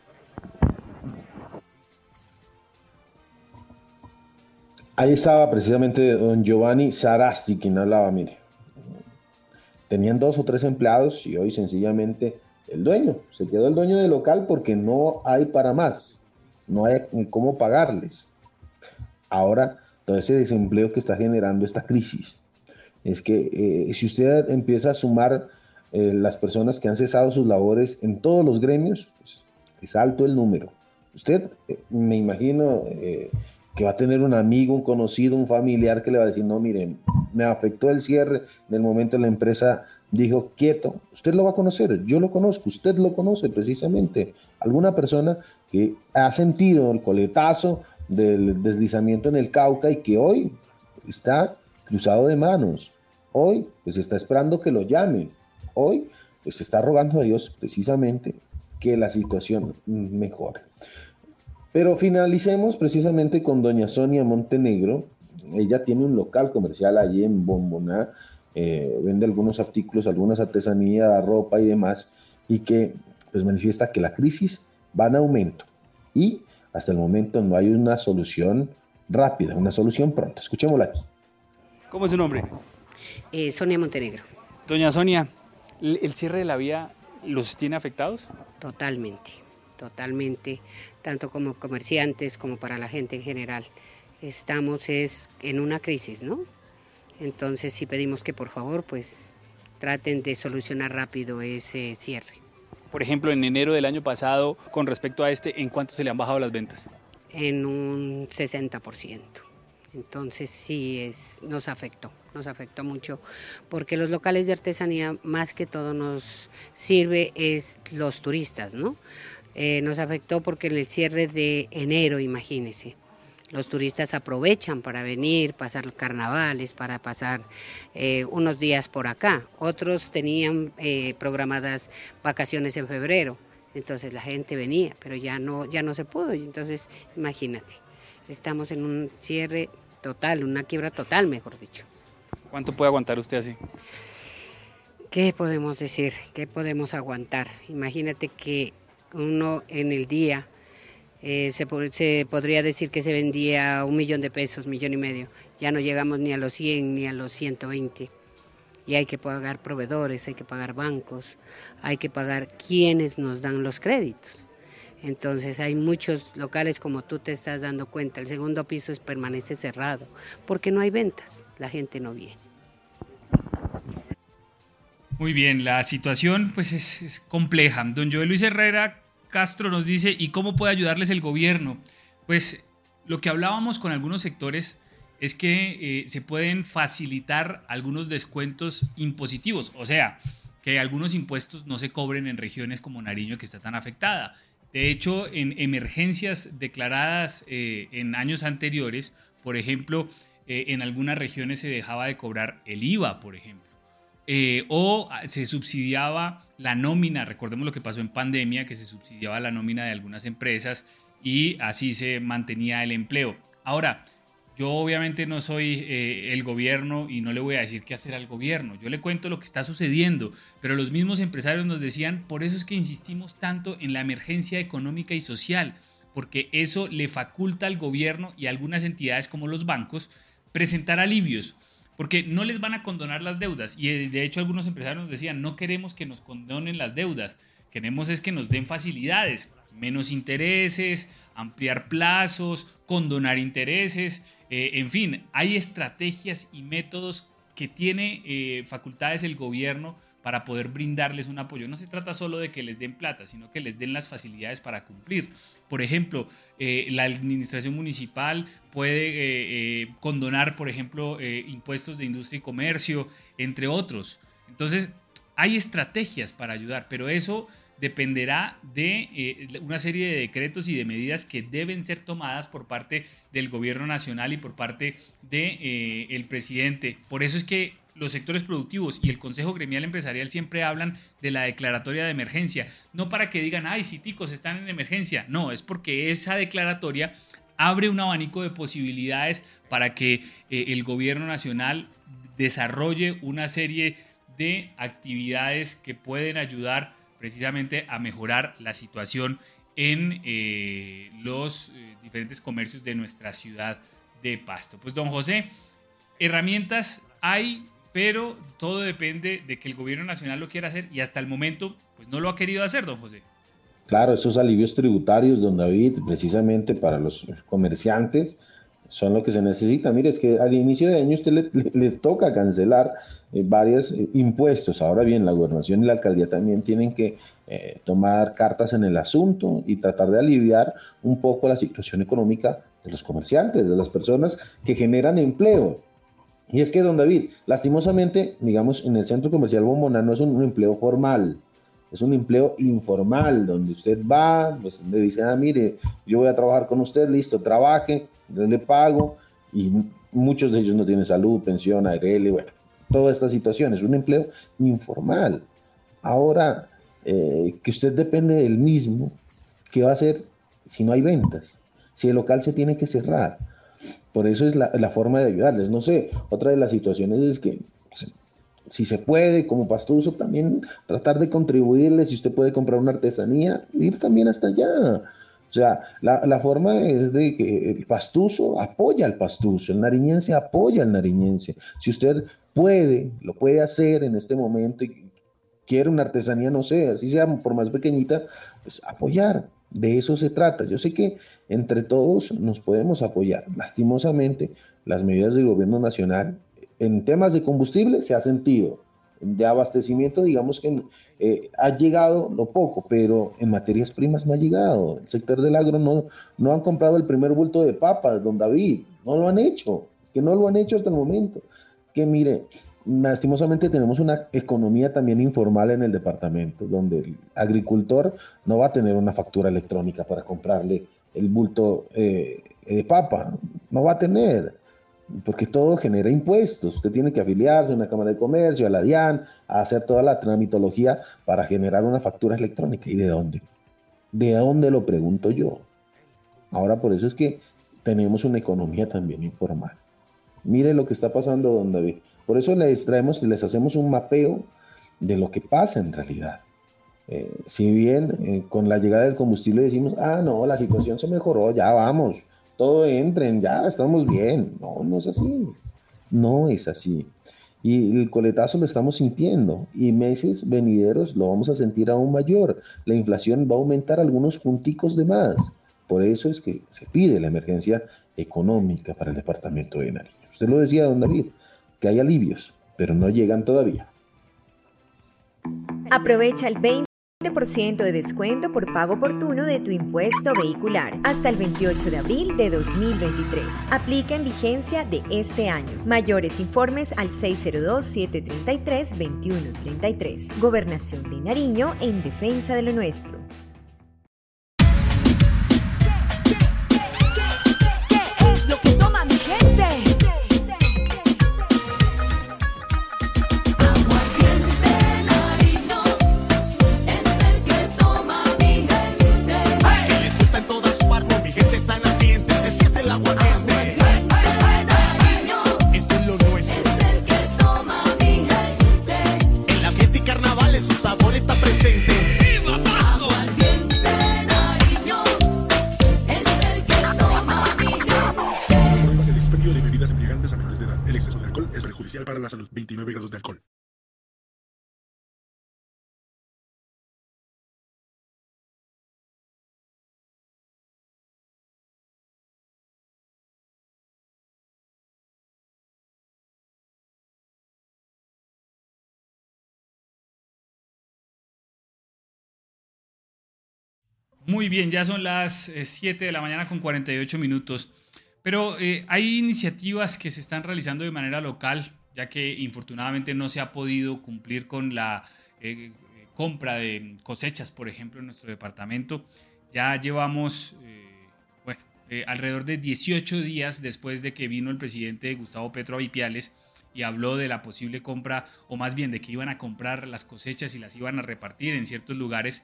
Ahí estaba precisamente don Giovanni Sarasti quien hablaba, mire. Tenían dos o tres empleados y hoy sencillamente el dueño, se quedó el dueño del local porque no hay para más, no hay cómo pagarles. Ahora, todo ese desempleo que está generando esta crisis, es que eh, si usted empieza a sumar eh, las personas que han cesado sus labores en todos los gremios, pues, es alto el número. Usted, eh, me imagino que va a tener un amigo, un conocido, un familiar que le va a decir, no, miren, me afectó el cierre, en el momento la empresa dijo, quieto, usted lo va a conocer, yo lo conozco, usted lo conoce precisamente. Alguna persona que ha sentido el coletazo del deslizamiento en el Cauca y que hoy está cruzado de manos. Hoy, pues está esperando que lo llamen hoy pues está rogando a Dios precisamente que la situación mejore. Pero finalicemos precisamente con doña Sonia Montenegro. Ella tiene un local comercial allí en Bomboná, eh, vende algunos artículos, algunas artesanías, ropa y demás, y que pues manifiesta que la crisis va en aumento y hasta el momento no hay una solución rápida, una solución pronta. Escuchémosla aquí. ¿Cómo es su nombre? Eh, Sonia Montenegro. Doña Sonia, ¿El cierre de la vía los tiene afectados? Totalmente, totalmente, tanto como comerciantes como para la gente en general. Estamos es en una crisis, ¿no? Entonces sí pedimos que por favor pues traten de solucionar rápido ese cierre. Por ejemplo, en enero del año pasado, con respecto a este, ¿en cuánto se le han bajado las ventas? En un 60%. Entonces sí es, nos afectó, nos afectó mucho, porque los locales de artesanía más que todo nos sirve es los turistas, ¿no? Eh, nos afectó porque en el cierre de enero, imagínense, los turistas aprovechan para venir, pasar carnavales, para pasar eh, unos días por acá. Otros tenían eh, programadas vacaciones en febrero, entonces la gente venía, pero ya no, ya no se pudo. Entonces, imagínate, estamos en un cierre total, una quiebra total, mejor dicho. ¿Cuánto puede aguantar usted así? ¿Qué podemos decir? ¿Qué podemos aguantar? Imagínate que uno en el día eh, se, se, podría decir que se vendía un millón de pesos, millón y medio. Ya no llegamos ni a los 100 ni a los 120. Y hay que pagar proveedores, hay que pagar bancos, hay que pagar quienes nos dan los créditos. Entonces hay muchos locales como tú te estás dando cuenta, el segundo piso es, permanece cerrado porque no hay ventas, la gente no viene. Muy bien, la situación pues es, compleja. Don Joel Luis Herrera Castro nos dice, ¿y cómo puede ayudarles el gobierno? Pues lo que hablábamos con algunos sectores es que eh, se pueden facilitar algunos descuentos impositivos, o sea, que algunos impuestos no se cobren en regiones como Nariño que está tan afectada. De hecho, en emergencias declaradas eh, en años anteriores, por ejemplo, eh, en algunas regiones se dejaba de cobrar el IVA, por ejemplo. Eh, o se subsidiaba la nómina, recordemos lo que pasó en pandemia, que se subsidiaba la nómina de algunas empresas y así se mantenía el empleo. Ahora, yo obviamente no soy eh, el gobierno y no le voy a decir qué hacer al gobierno. Yo le cuento lo que está sucediendo, pero los mismos empresarios nos decían, por eso es que insistimos tanto en la emergencia económica y social, porque eso le faculta al gobierno y a algunas entidades como los bancos presentar alivios. Porque no les van a condonar las deudas. Y eh, de hecho algunos empresarios nos decían, no queremos que nos condonen las deudas, queremos es que nos den facilidades, menos intereses, ampliar plazos, condonar intereses, eh, en fin, hay estrategias y métodos que tiene eh, facultades el gobierno para poder brindarles un apoyo. No se trata solo de que les den plata, sino que les den las facilidades para cumplir. Por ejemplo, eh, la administración municipal puede condonar, por ejemplo, impuestos de industria y comercio, entre otros. Entonces, hay estrategias para ayudar, pero eso dependerá de eh, una serie de decretos y de medidas que deben ser tomadas por parte del gobierno nacional y por parte del de, eh, presidente. Por eso es que los sectores productivos y el Consejo Gremial Empresarial siempre hablan de la declaratoria de emergencia, no para que digan, ay, sí, ticos, están en emergencia, no, es porque esa declaratoria abre un abanico de posibilidades para que eh, el gobierno nacional desarrolle una serie de actividades que pueden ayudar precisamente a mejorar la situación en eh, los eh, diferentes comercios de nuestra ciudad de Pasto. Pues don José, herramientas hay, pero todo depende de que el gobierno nacional lo quiera hacer y hasta el momento pues no lo ha querido hacer, don José. Claro, esos alivios tributarios, don David, precisamente para los comerciantes, son lo que se necesita. Mire, es que al inicio de año usted les toca cancelar eh, varios eh, impuestos. Ahora bien, la gobernación y la alcaldía también tienen que eh, tomar cartas en el asunto y tratar de aliviar un poco la situación económica de los comerciantes, de las personas que generan empleo. Y es que, don David, lastimosamente, digamos, en el centro comercial Bombona no es un, empleo formal, es un empleo informal, donde usted va, pues, le dice, ah, mire, yo voy a trabajar con usted, listo, trabaje, yo le pago, y muchos de ellos no tienen salud, pensión, ARL, bueno, toda esta situación, es un empleo informal. Ahora, eh, que usted depende del mismo, ¿qué va a hacer si no hay ventas? Si el local se tiene que cerrar. Por eso es la, forma de ayudarles. No sé, otra de las situaciones es que pues, si se puede, como pastuso, también tratar de contribuirle, si usted puede comprar una artesanía, ir también hasta allá. O sea, la, forma es de que el pastuso apoya al pastuso, el nariñense apoya al nariñense. Si usted puede, lo puede hacer en este momento y quiere una artesanía, no sé, así sea por más pequeñita, pues apoyar. De eso se trata. Yo sé que entre todos nos podemos apoyar. Lastimosamente, las medidas del gobierno nacional en temas de combustible se ha sentido. De abastecimiento, digamos que eh, ha llegado lo poco, pero en materias primas no ha llegado. El sector del agro no, no han comprado el primer bulto de papas, don David. No lo han hecho. Es que no lo han hecho hasta el momento que mire, lastimosamente tenemos una economía también informal en el departamento, donde el agricultor no va a tener una factura electrónica para comprarle el bulto eh, de papa, no va a tener, porque todo genera impuestos. Usted tiene que afiliarse a una Cámara de Comercio, a la DIAN, a hacer toda la tramitología para generar una factura electrónica. ¿Y de dónde? ¿De dónde lo pregunto yo? Ahora por eso es que tenemos una economía también informal. Mire lo que está pasando, don David. Por eso les traemos, les hacemos un mapeo de lo que pasa en realidad. Eh, si bien eh, con la llegada del combustible decimos, ah, no, la situación se mejoró, ya vamos, todo entren, ya estamos bien. No, no es así. No es así. Y el coletazo lo estamos sintiendo y meses venideros lo vamos a sentir aún mayor. La inflación va a aumentar algunos punticos de más. Por eso es que se pide la emergencia económica para el departamento de Nariño. Usted lo decía, don David, que hay alivios, pero no llegan todavía. Aprovecha el 20% de descuento por pago oportuno de tu impuesto vehicular hasta el 28 de abril de 2023. Aplica en vigencia de este año. Mayores informes al 602-733-2133. Gobernación de Nariño en defensa de lo nuestro. Muy bien, ya son las 7 de la mañana con 48 minutos. Pero hay iniciativas que se están realizando de manera local, ya que infortunadamente no se ha podido cumplir con la compra de cosechas, por ejemplo, en nuestro departamento. Ya llevamos, bueno, alrededor de 18 días después de que vino el presidente Gustavo Petro Avipiales y habló de la posible compra, o más bien de que iban a comprar las cosechas y las iban a repartir en ciertos lugares,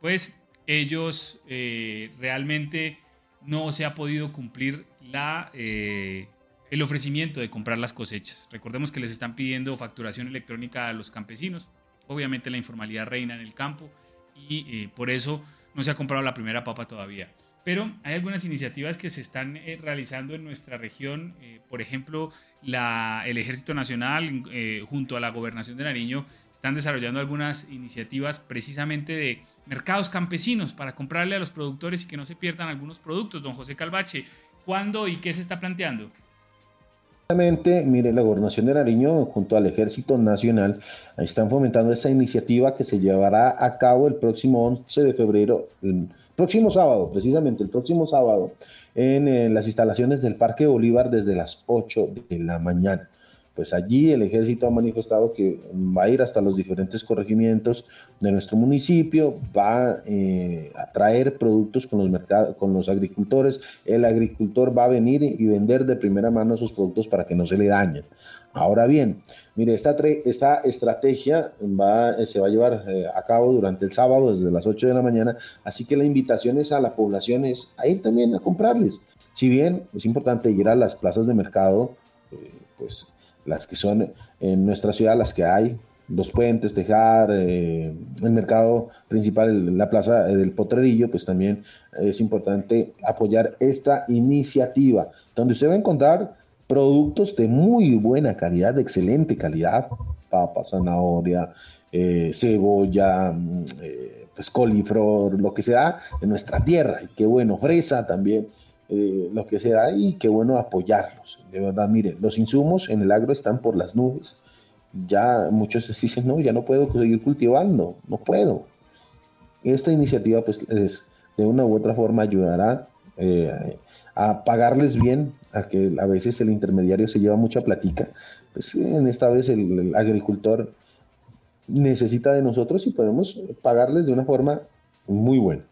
pues ellos eh, realmente no se ha podido cumplir la, eh, el ofrecimiento de comprar las cosechas. Recordemos que les están pidiendo facturación electrónica a los campesinos. Obviamente la informalidad reina en el campo y eh, por eso no se ha comprado la primera papa todavía. Pero hay algunas iniciativas que se están realizando en nuestra región. Por ejemplo, la, el Ejército Nacional junto a la Gobernación de Nariño están desarrollando algunas iniciativas precisamente de mercados campesinos para comprarle a los productores y que no se pierdan algunos productos. Don José Calvache, ¿cuándo y qué se está planteando? Mire, la Gobernación de Nariño junto al Ejército Nacional están fomentando esta iniciativa que se llevará a cabo el próximo 11 de febrero, próximo sábado, precisamente el próximo sábado, en, eh, las instalaciones del Parque Bolívar desde las 8 de la mañana. Pues allí el ejército ha manifestado que va a ir hasta los diferentes corregimientos de nuestro municipio, va eh, a traer productos con los, con los agricultores, el agricultor va a venir y vender de primera mano sus productos para que no se le dañen. Ahora bien, mire, esta, esta estrategia va, eh, se va a llevar eh, a cabo durante el sábado desde las 8 de la mañana, así que la invitación es a la población es a ir también a comprarles. Si bien es importante ir a las plazas de mercado, pues las que son en nuestra ciudad, las que hay, los puentes, Tejar, el mercado principal, la plaza del Potrerillo, pues también es importante apoyar esta iniciativa, donde usted va a encontrar productos de muy buena calidad, de excelente calidad, papa, zanahoria, eh, cebolla, mm, eh, pues coliflor, lo que se da en nuestra tierra, y qué bueno, fresa también, eh, lo que se da y qué bueno apoyarlos. De verdad, miren, los insumos en el agro están por las nubes. Ya muchos (laughs) dicen, no, ya no puedo seguir cultivando, no puedo. Esta iniciativa, pues, de una u otra forma ayudará a pagarles bien, a que a veces el intermediario se lleva mucha platica, pues en esta vez el, agricultor necesita de nosotros y podemos pagarles de una forma muy buena.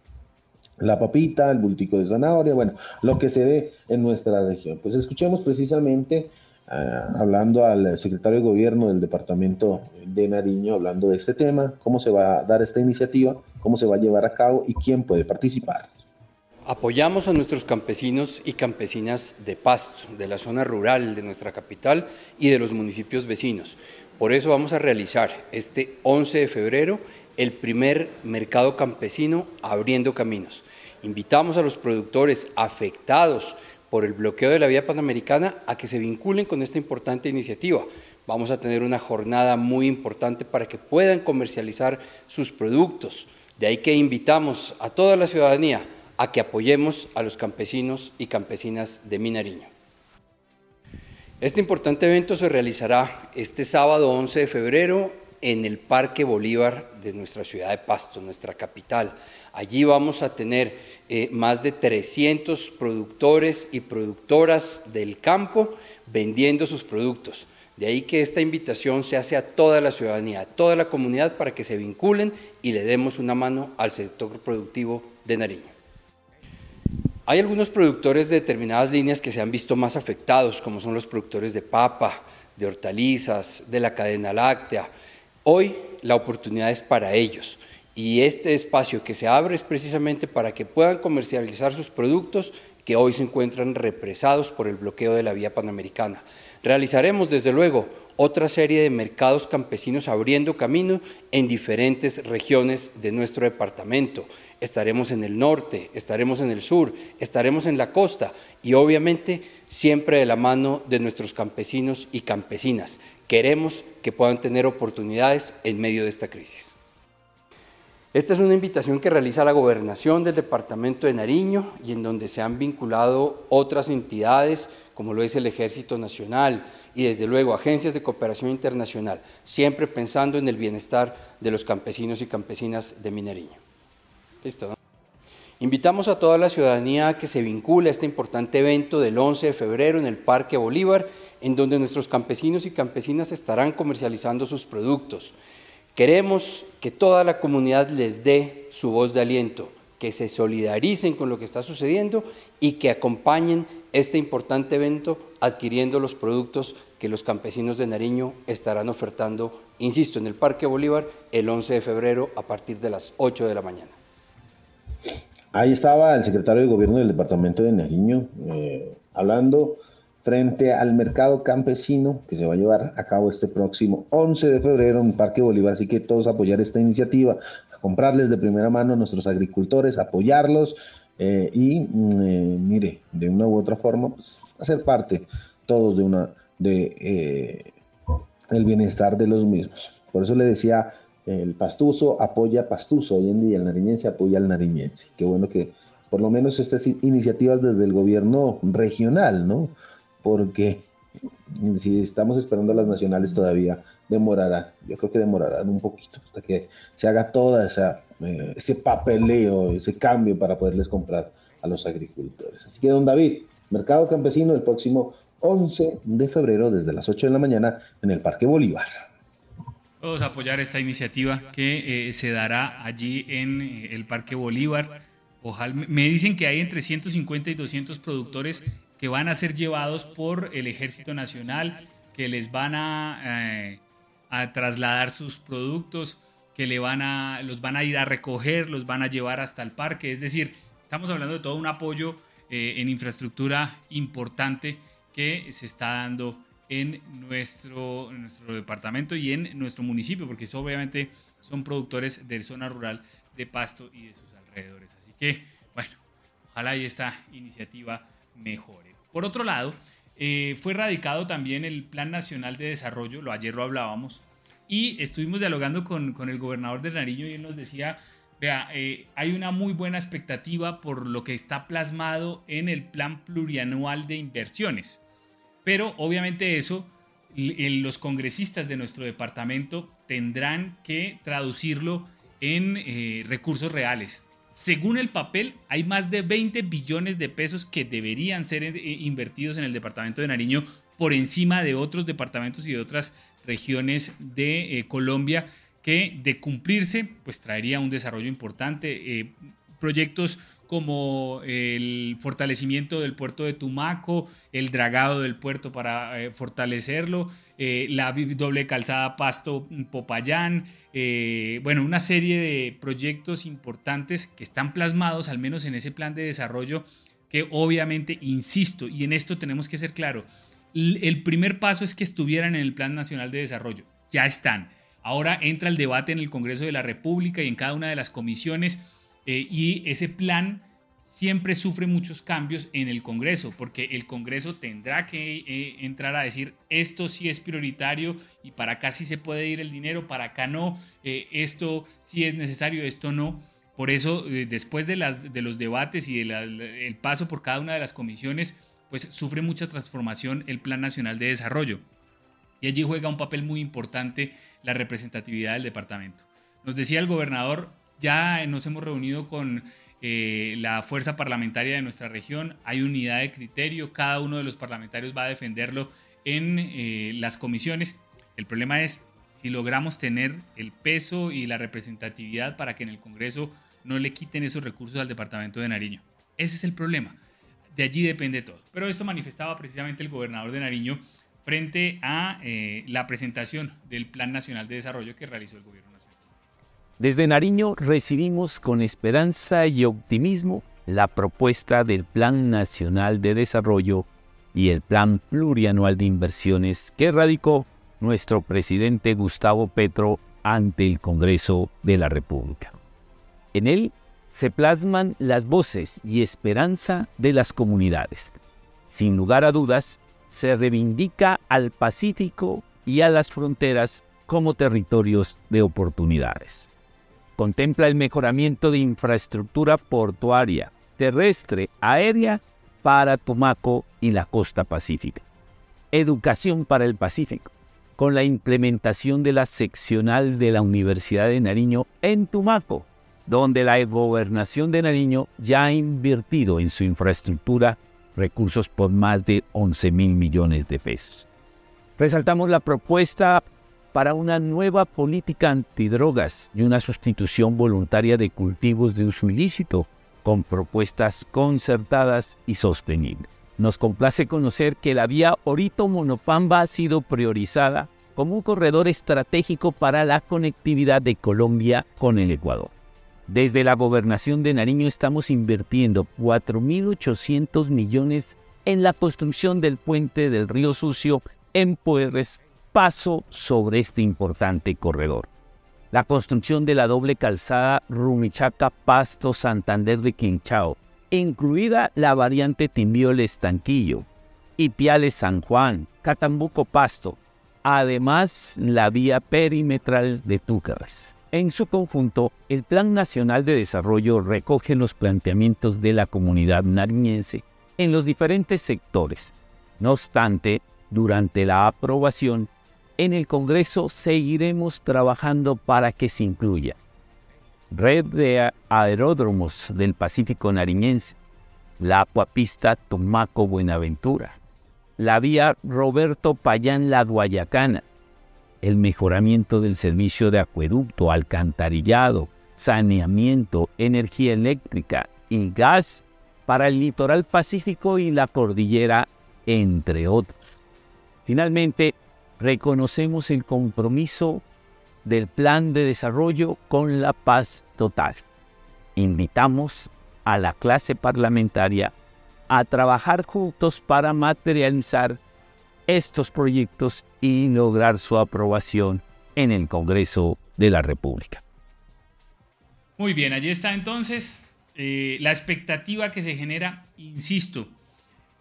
La papita, el bultico de zanahoria, bueno, lo que se dé en nuestra región. Pues escuchemos precisamente, ah, hablando al secretario de gobierno del departamento de Nariño, hablando de este tema, cómo se va a dar esta iniciativa, cómo se va a llevar a cabo y quién puede participar. Apoyamos a nuestros campesinos y campesinas de Pasto, de la zona rural de nuestra capital y de los municipios vecinos. Por eso vamos a realizar este 11 de febrero el primer mercado campesino abriendo caminos. Invitamos a los productores afectados por el bloqueo de la vía panamericana a que se vinculen con esta importante iniciativa. Vamos a tener una jornada muy importante para que puedan comercializar sus productos. De ahí que invitamos a toda la ciudadanía a que apoyemos a los campesinos y campesinas de Minariño. Este importante evento se realizará este sábado 11 de febrero en el Parque Bolívar de nuestra ciudad de Pasto, nuestra capital. Allí vamos a tener eh, más de 300 productores y productoras del campo vendiendo sus productos. De ahí que esta invitación se hace a toda la ciudadanía, a toda la comunidad para que se vinculen y le demos una mano al sector productivo de Nariño. Hay algunos productores de determinadas líneas que se han visto más afectados, como son los productores de papa, de hortalizas, de la cadena láctea. Hoy la oportunidad es para ellos y este espacio que se abre es precisamente para que puedan comercializar sus productos que hoy se encuentran represados por el bloqueo de la vía panamericana. Realizaremos desde luego otra serie de mercados campesinos abriendo camino en diferentes regiones de nuestro departamento estaremos en el norte, estaremos en el sur, estaremos en la costa y obviamente siempre de la mano de nuestros campesinos y campesinas. Queremos que puedan tener oportunidades en medio de esta crisis. Esta es una invitación que realiza la gobernación del departamento de Nariño y en donde se han vinculado otras entidades como lo es el Ejército Nacional y desde luego agencias de cooperación internacional, siempre pensando en el bienestar de los campesinos y campesinas de Minariño. Listo. Invitamos a toda la ciudadanía a que se vincule a este importante evento del 11 de febrero en el Parque Bolívar, en donde nuestros campesinos y campesinas estarán comercializando sus productos. Queremos que toda la comunidad les dé su voz de aliento, que se solidaricen con lo que está sucediendo y que acompañen este importante evento adquiriendo los productos que los campesinos de Nariño estarán ofertando, insisto, en el Parque Bolívar el 11 de febrero a partir de las 8 de la mañana. Ahí estaba el secretario de gobierno del departamento de Nariño eh, hablando frente al mercado campesino que se va a llevar a cabo este próximo 11 de febrero en Parque Bolívar. Así que todos apoyar esta iniciativa, comprarles de primera mano a nuestros agricultores, apoyarlos eh, y, mm, eh, mire, de una u otra forma, pues, hacer parte todos de una de el bienestar de los mismos. Por eso le decía el pastuso apoya pastuso hoy en día, el nariñense apoya al nariñense. Qué bueno que por lo menos estas iniciativas desde el gobierno regional, ¿no? Porque si estamos esperando a las nacionales todavía demorarán, yo creo que demorarán un poquito hasta que se haga esa eh, ese papeleo, ese cambio para poderles comprar a los agricultores. Así que, don David, Mercado Campesino el próximo 11 de febrero desde las 8 de la mañana en el Parque Bolívar. Todos apoyar esta iniciativa que eh, se dará allí en eh, el Parque Bolívar. Ojalá, me dicen que hay entre 150 y 200 productores que van a ser llevados por el Ejército Nacional, que les van a, eh, a trasladar sus productos, que le van a, los van a ir a recoger, los van a llevar hasta el parque. Es decir, estamos hablando de todo un apoyo en infraestructura importante que se está dando en nuestro, nuestro departamento y en nuestro municipio, porque eso obviamente son productores de zona rural de Pasto y de sus alrededores. Así que, bueno, ojalá y esta iniciativa mejore. Por otro lado, eh, fue radicado también el Plan Nacional de Desarrollo, lo ayer lo hablábamos, y estuvimos dialogando con, con el gobernador de Nariño y él nos decía, vea, eh, hay una muy buena expectativa por lo que está plasmado en el Plan Plurianual de Inversiones. Pero obviamente eso los congresistas de nuestro departamento tendrán que traducirlo en eh, recursos reales. Según el papel, hay más de 20 billones de pesos que deberían ser eh, invertidos en el departamento de Nariño por encima de otros departamentos y de otras regiones de eh, Colombia que de cumplirse pues traería un desarrollo importante. proyectos como el fortalecimiento del puerto de Tumaco, el dragado del puerto para eh, fortalecerlo, eh, la doble calzada Pasto-Popayán, eh, bueno, una serie de proyectos importantes que están plasmados al menos en ese plan de desarrollo que obviamente, insisto, y en esto tenemos que ser claro, el primer paso es que estuvieran en el Plan Nacional de Desarrollo, ya están. Ahora entra el debate en el Congreso de la República y en cada una de las comisiones eh, y ese plan siempre sufre muchos cambios en el Congreso, porque el Congreso tendrá que eh, entrar a decir esto sí es prioritario y para acá sí se puede ir el dinero, para acá no, eh, esto sí es necesario, esto no. Por eso, después de, las, de los debates y del paso por cada una de las comisiones, pues sufre mucha transformación el Plan Nacional de Desarrollo. Y allí juega un papel muy importante la representatividad del departamento. Nos decía el gobernador, ya nos hemos reunido con eh, la fuerza parlamentaria de nuestra región, hay unidad de criterio, cada uno de los parlamentarios va a defenderlo en eh, las comisiones. El problema es si logramos tener el peso y la representatividad para que en el Congreso no le quiten esos recursos al departamento de Nariño. Ese es el problema. De allí depende todo. Pero esto manifestaba precisamente el gobernador de Nariño frente a eh, la presentación del Plan Nacional de Desarrollo que realizó el gobierno nacional. Desde Nariño recibimos con esperanza y optimismo la propuesta del Plan Nacional de Desarrollo y el Plan Plurianual de Inversiones que radicó nuestro presidente Gustavo Petro ante el Congreso de la República. En él se plasman las voces y esperanza de las comunidades. Sin lugar a dudas, se reivindica al Pacífico y a las fronteras como territorios de oportunidades contempla el mejoramiento de infraestructura portuaria, terrestre, aérea para Tumaco y la costa pacífica. Educación para el Pacífico, con la implementación de la seccional de la Universidad de Nariño en Tumaco, donde la gobernación de Nariño ya ha invertido en su infraestructura recursos por más de 11 mil millones de pesos. Resaltamos la propuesta para una nueva política antidrogas y una sustitución voluntaria de cultivos de uso ilícito con propuestas concertadas y sostenibles. Nos complace conocer que la vía Orito-Monofamba ha sido priorizada como un corredor estratégico para la conectividad de Colombia con el Ecuador. Desde la gobernación de Nariño estamos invirtiendo 4.800 millones en la construcción del puente del río Sucio en Puerres, paso sobre este importante corredor. La construcción de la doble calzada Rumichaca-Pasto Santander de Quinchao, incluida la variante Timbioles-Tanquillo, Ipiales-San Juan, Catambuco-Pasto, además la vía perimetral de Túcares. En su conjunto, el Plan Nacional de Desarrollo recoge los planteamientos de la comunidad nariñense en los diferentes sectores. No obstante, durante la aprobación, en el Congreso seguiremos trabajando para que se incluya red de aeródromos del Pacífico nariñense, la acuapista Tomaco-Buenaventura, la vía Roberto Payán-La Guayacana, el mejoramiento del servicio de acueducto, alcantarillado, saneamiento, energía eléctrica y gas para el litoral pacífico y la cordillera, entre otros. Finalmente, reconocemos el compromiso del plan de desarrollo con la paz total. Invitamos a la clase parlamentaria a trabajar juntos para materializar estos proyectos y lograr su aprobación en el Congreso de la República. Muy bien, allí está entonces eh, la expectativa que se genera, insisto,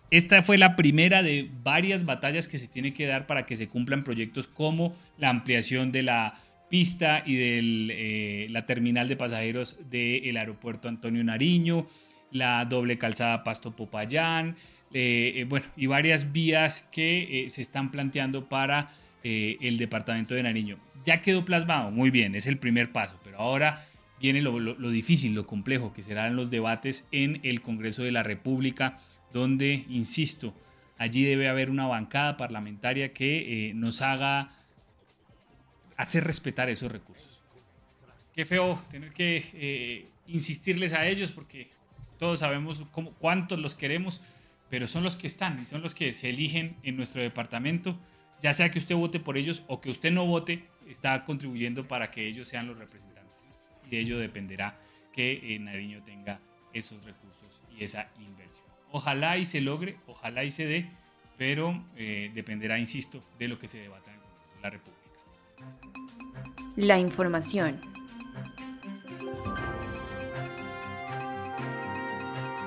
esta fue la primera de varias batallas que se tiene que dar para que se cumplan proyectos como la ampliación de la pista y de eh, la terminal de pasajeros del aeropuerto Antonio Nariño, la doble calzada Pasto Popayán, eh, eh, bueno, y varias vías que se están planteando para el departamento de Nariño. Ya quedó plasmado, muy bien, es el primer paso, pero ahora viene lo, lo difícil, lo complejo, que serán los debates en el Congreso de la República, donde, insisto, allí debe haber una bancada parlamentaria que nos haga hacer respetar esos recursos. Qué feo tener que insistirles a ellos porque todos sabemos cuántos los queremos, pero son los que están y son los que se eligen en nuestro departamento. Ya sea que usted vote por ellos o que usted no vote, está contribuyendo para que ellos sean los representantes. Y de ello dependerá que eh, Nariño tenga esos recursos y esa inversión. Ojalá y se logre, ojalá y se dé, pero eh, dependerá, insisto, de lo que se debata en la República. La información.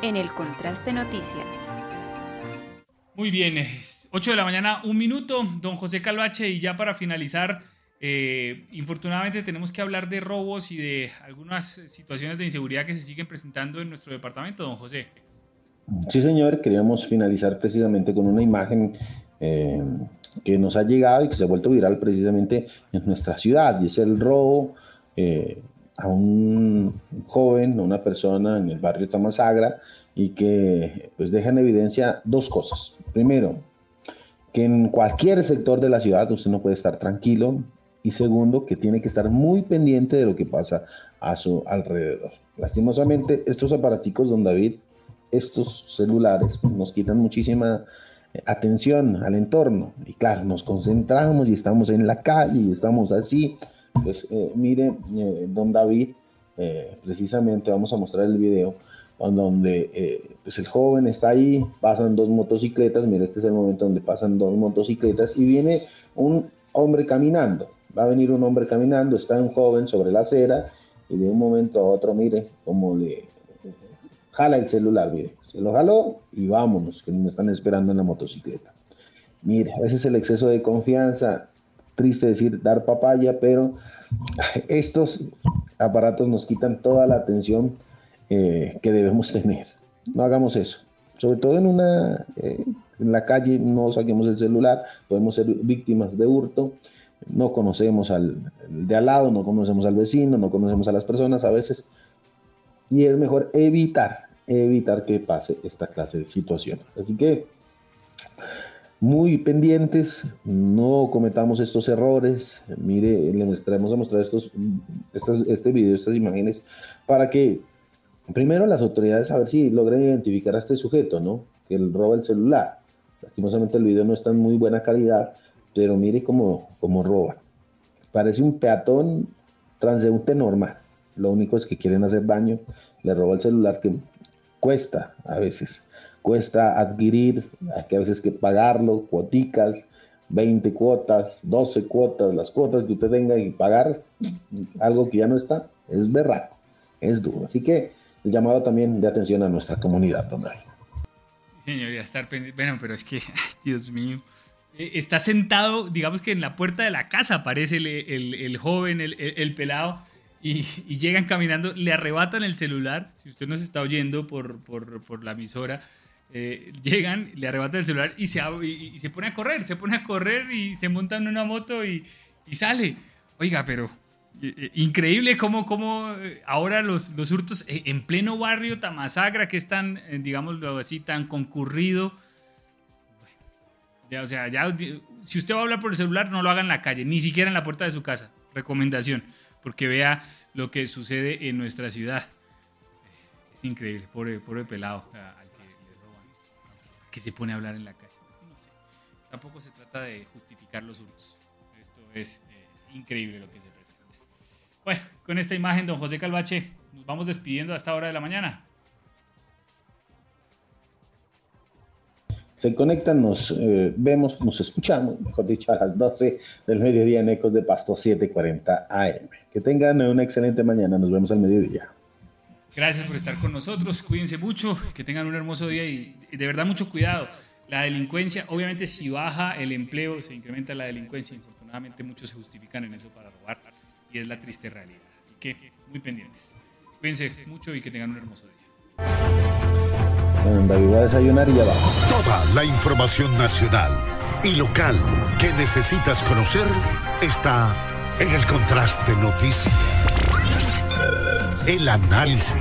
En el Contraste Noticias. Muy bien, 8 de la mañana, un minuto, don José Calvache, y ya para finalizar, eh, infortunadamente tenemos que hablar de robos y de algunas situaciones de inseguridad que se siguen presentando en nuestro departamento, don José. Sí, señor, queríamos finalizar precisamente con una imagen eh, que nos ha llegado y que se ha vuelto viral precisamente en nuestra ciudad, y es el robo eh, a un joven, a una persona en el barrio Tamasagra, y que pues deja en evidencia dos cosas. Primero, que en cualquier sector de la ciudad usted no puede estar tranquilo. Y segundo, que tiene que estar muy pendiente de lo que pasa a su alrededor. Lastimosamente, estos aparaticos, don David, estos celulares nos quitan muchísima eh, atención al entorno. Y claro, nos concentramos y estamos en la calle y estamos así. Pues eh, mire, eh, don David, precisamente vamos a mostrar el video donde pues el joven está ahí, pasan dos motocicletas, mira, este es el momento donde pasan dos motocicletas y viene un hombre caminando, va a venir un hombre caminando, está un joven sobre la acera y de un momento a otro, mire, como le jala el celular, mire, se lo jaló y vámonos, que me están esperando en la motocicleta. Mire, a veces el exceso de confianza, triste decir dar papaya, pero estos aparatos nos quitan toda la atención eh, que debemos tener. No hagamos eso. Sobre todo en, una, eh, en la calle no saquemos el celular, podemos ser víctimas de hurto, no conocemos al de al lado, no conocemos al vecino, no conocemos a las personas, a veces y es mejor evitar, evitar que pase esta clase de situación. Así que muy pendientes, no cometamos estos errores. Mire, le mostramos a mostrar estos, este video, estas imágenes, para que primero las autoridades a ver si logran identificar a este sujeto, ¿no? Que él roba el celular. Lastimosamente el video no está en muy buena calidad, pero mire cómo, cómo roba. Parece un peatón transeúnte normal. Lo único es que quieren hacer daño, le roba el celular que cuesta a veces, cuesta adquirir, hay que a veces que pagarlo, cuoticas, 20 cuotas, 12 cuotas, las cuotas que usted tenga y pagar algo que ya no está, es berraco, es duro. Así que el llamado también de atención a nuestra comunidad, don David. Señoría, estar pendiente. Bueno, pero es que, (laughs) Dios mío. Eh, está sentado, digamos que en la puerta de la casa aparece el, joven, el, pelado, y, llegan caminando, le arrebatan el celular. Si usted nos está oyendo por, por, la emisora, eh, llegan, le arrebatan el celular y se, y, se pone a correr, se pone a correr y se montan en una moto y, sale. Oiga, pero Increíble cómo, cómo eh, ahora los, los, hurtos eh, en pleno barrio Tamasagra, que es tan, eh, digámoslo así, tan concurrido. o sea, ya, si usted va a hablar por el celular, no lo haga en la calle, ni siquiera en la puerta de su casa. Recomendación, porque vea lo que sucede en nuestra ciudad. Es increíble, pobre, pobre pelado al que le roban, que se pone a hablar en la calle. Tampoco se trata de justificar los hurtos. Esto es increíble lo que se bueno, con esta imagen, don José Calvache, nos vamos despidiendo a esta hora de la mañana. Se conectan, nos eh, vemos, nos escuchamos, mejor dicho, a las 12 del mediodía en Ecos de Pasto 740 AM. Que tengan una excelente mañana, nos vemos al mediodía. Gracias por estar con nosotros, cuídense mucho, que tengan un hermoso día y de verdad mucho cuidado. La delincuencia, obviamente si baja el empleo, se incrementa la delincuencia, infortunadamente muchos se justifican en eso para robar y es la triste realidad. Así que muy pendientes. Cuídense mucho y que tengan un hermoso día. David va a desayunar y ya va. Toda la información nacional y local que necesitas conocer está en el contraste noticias. El análisis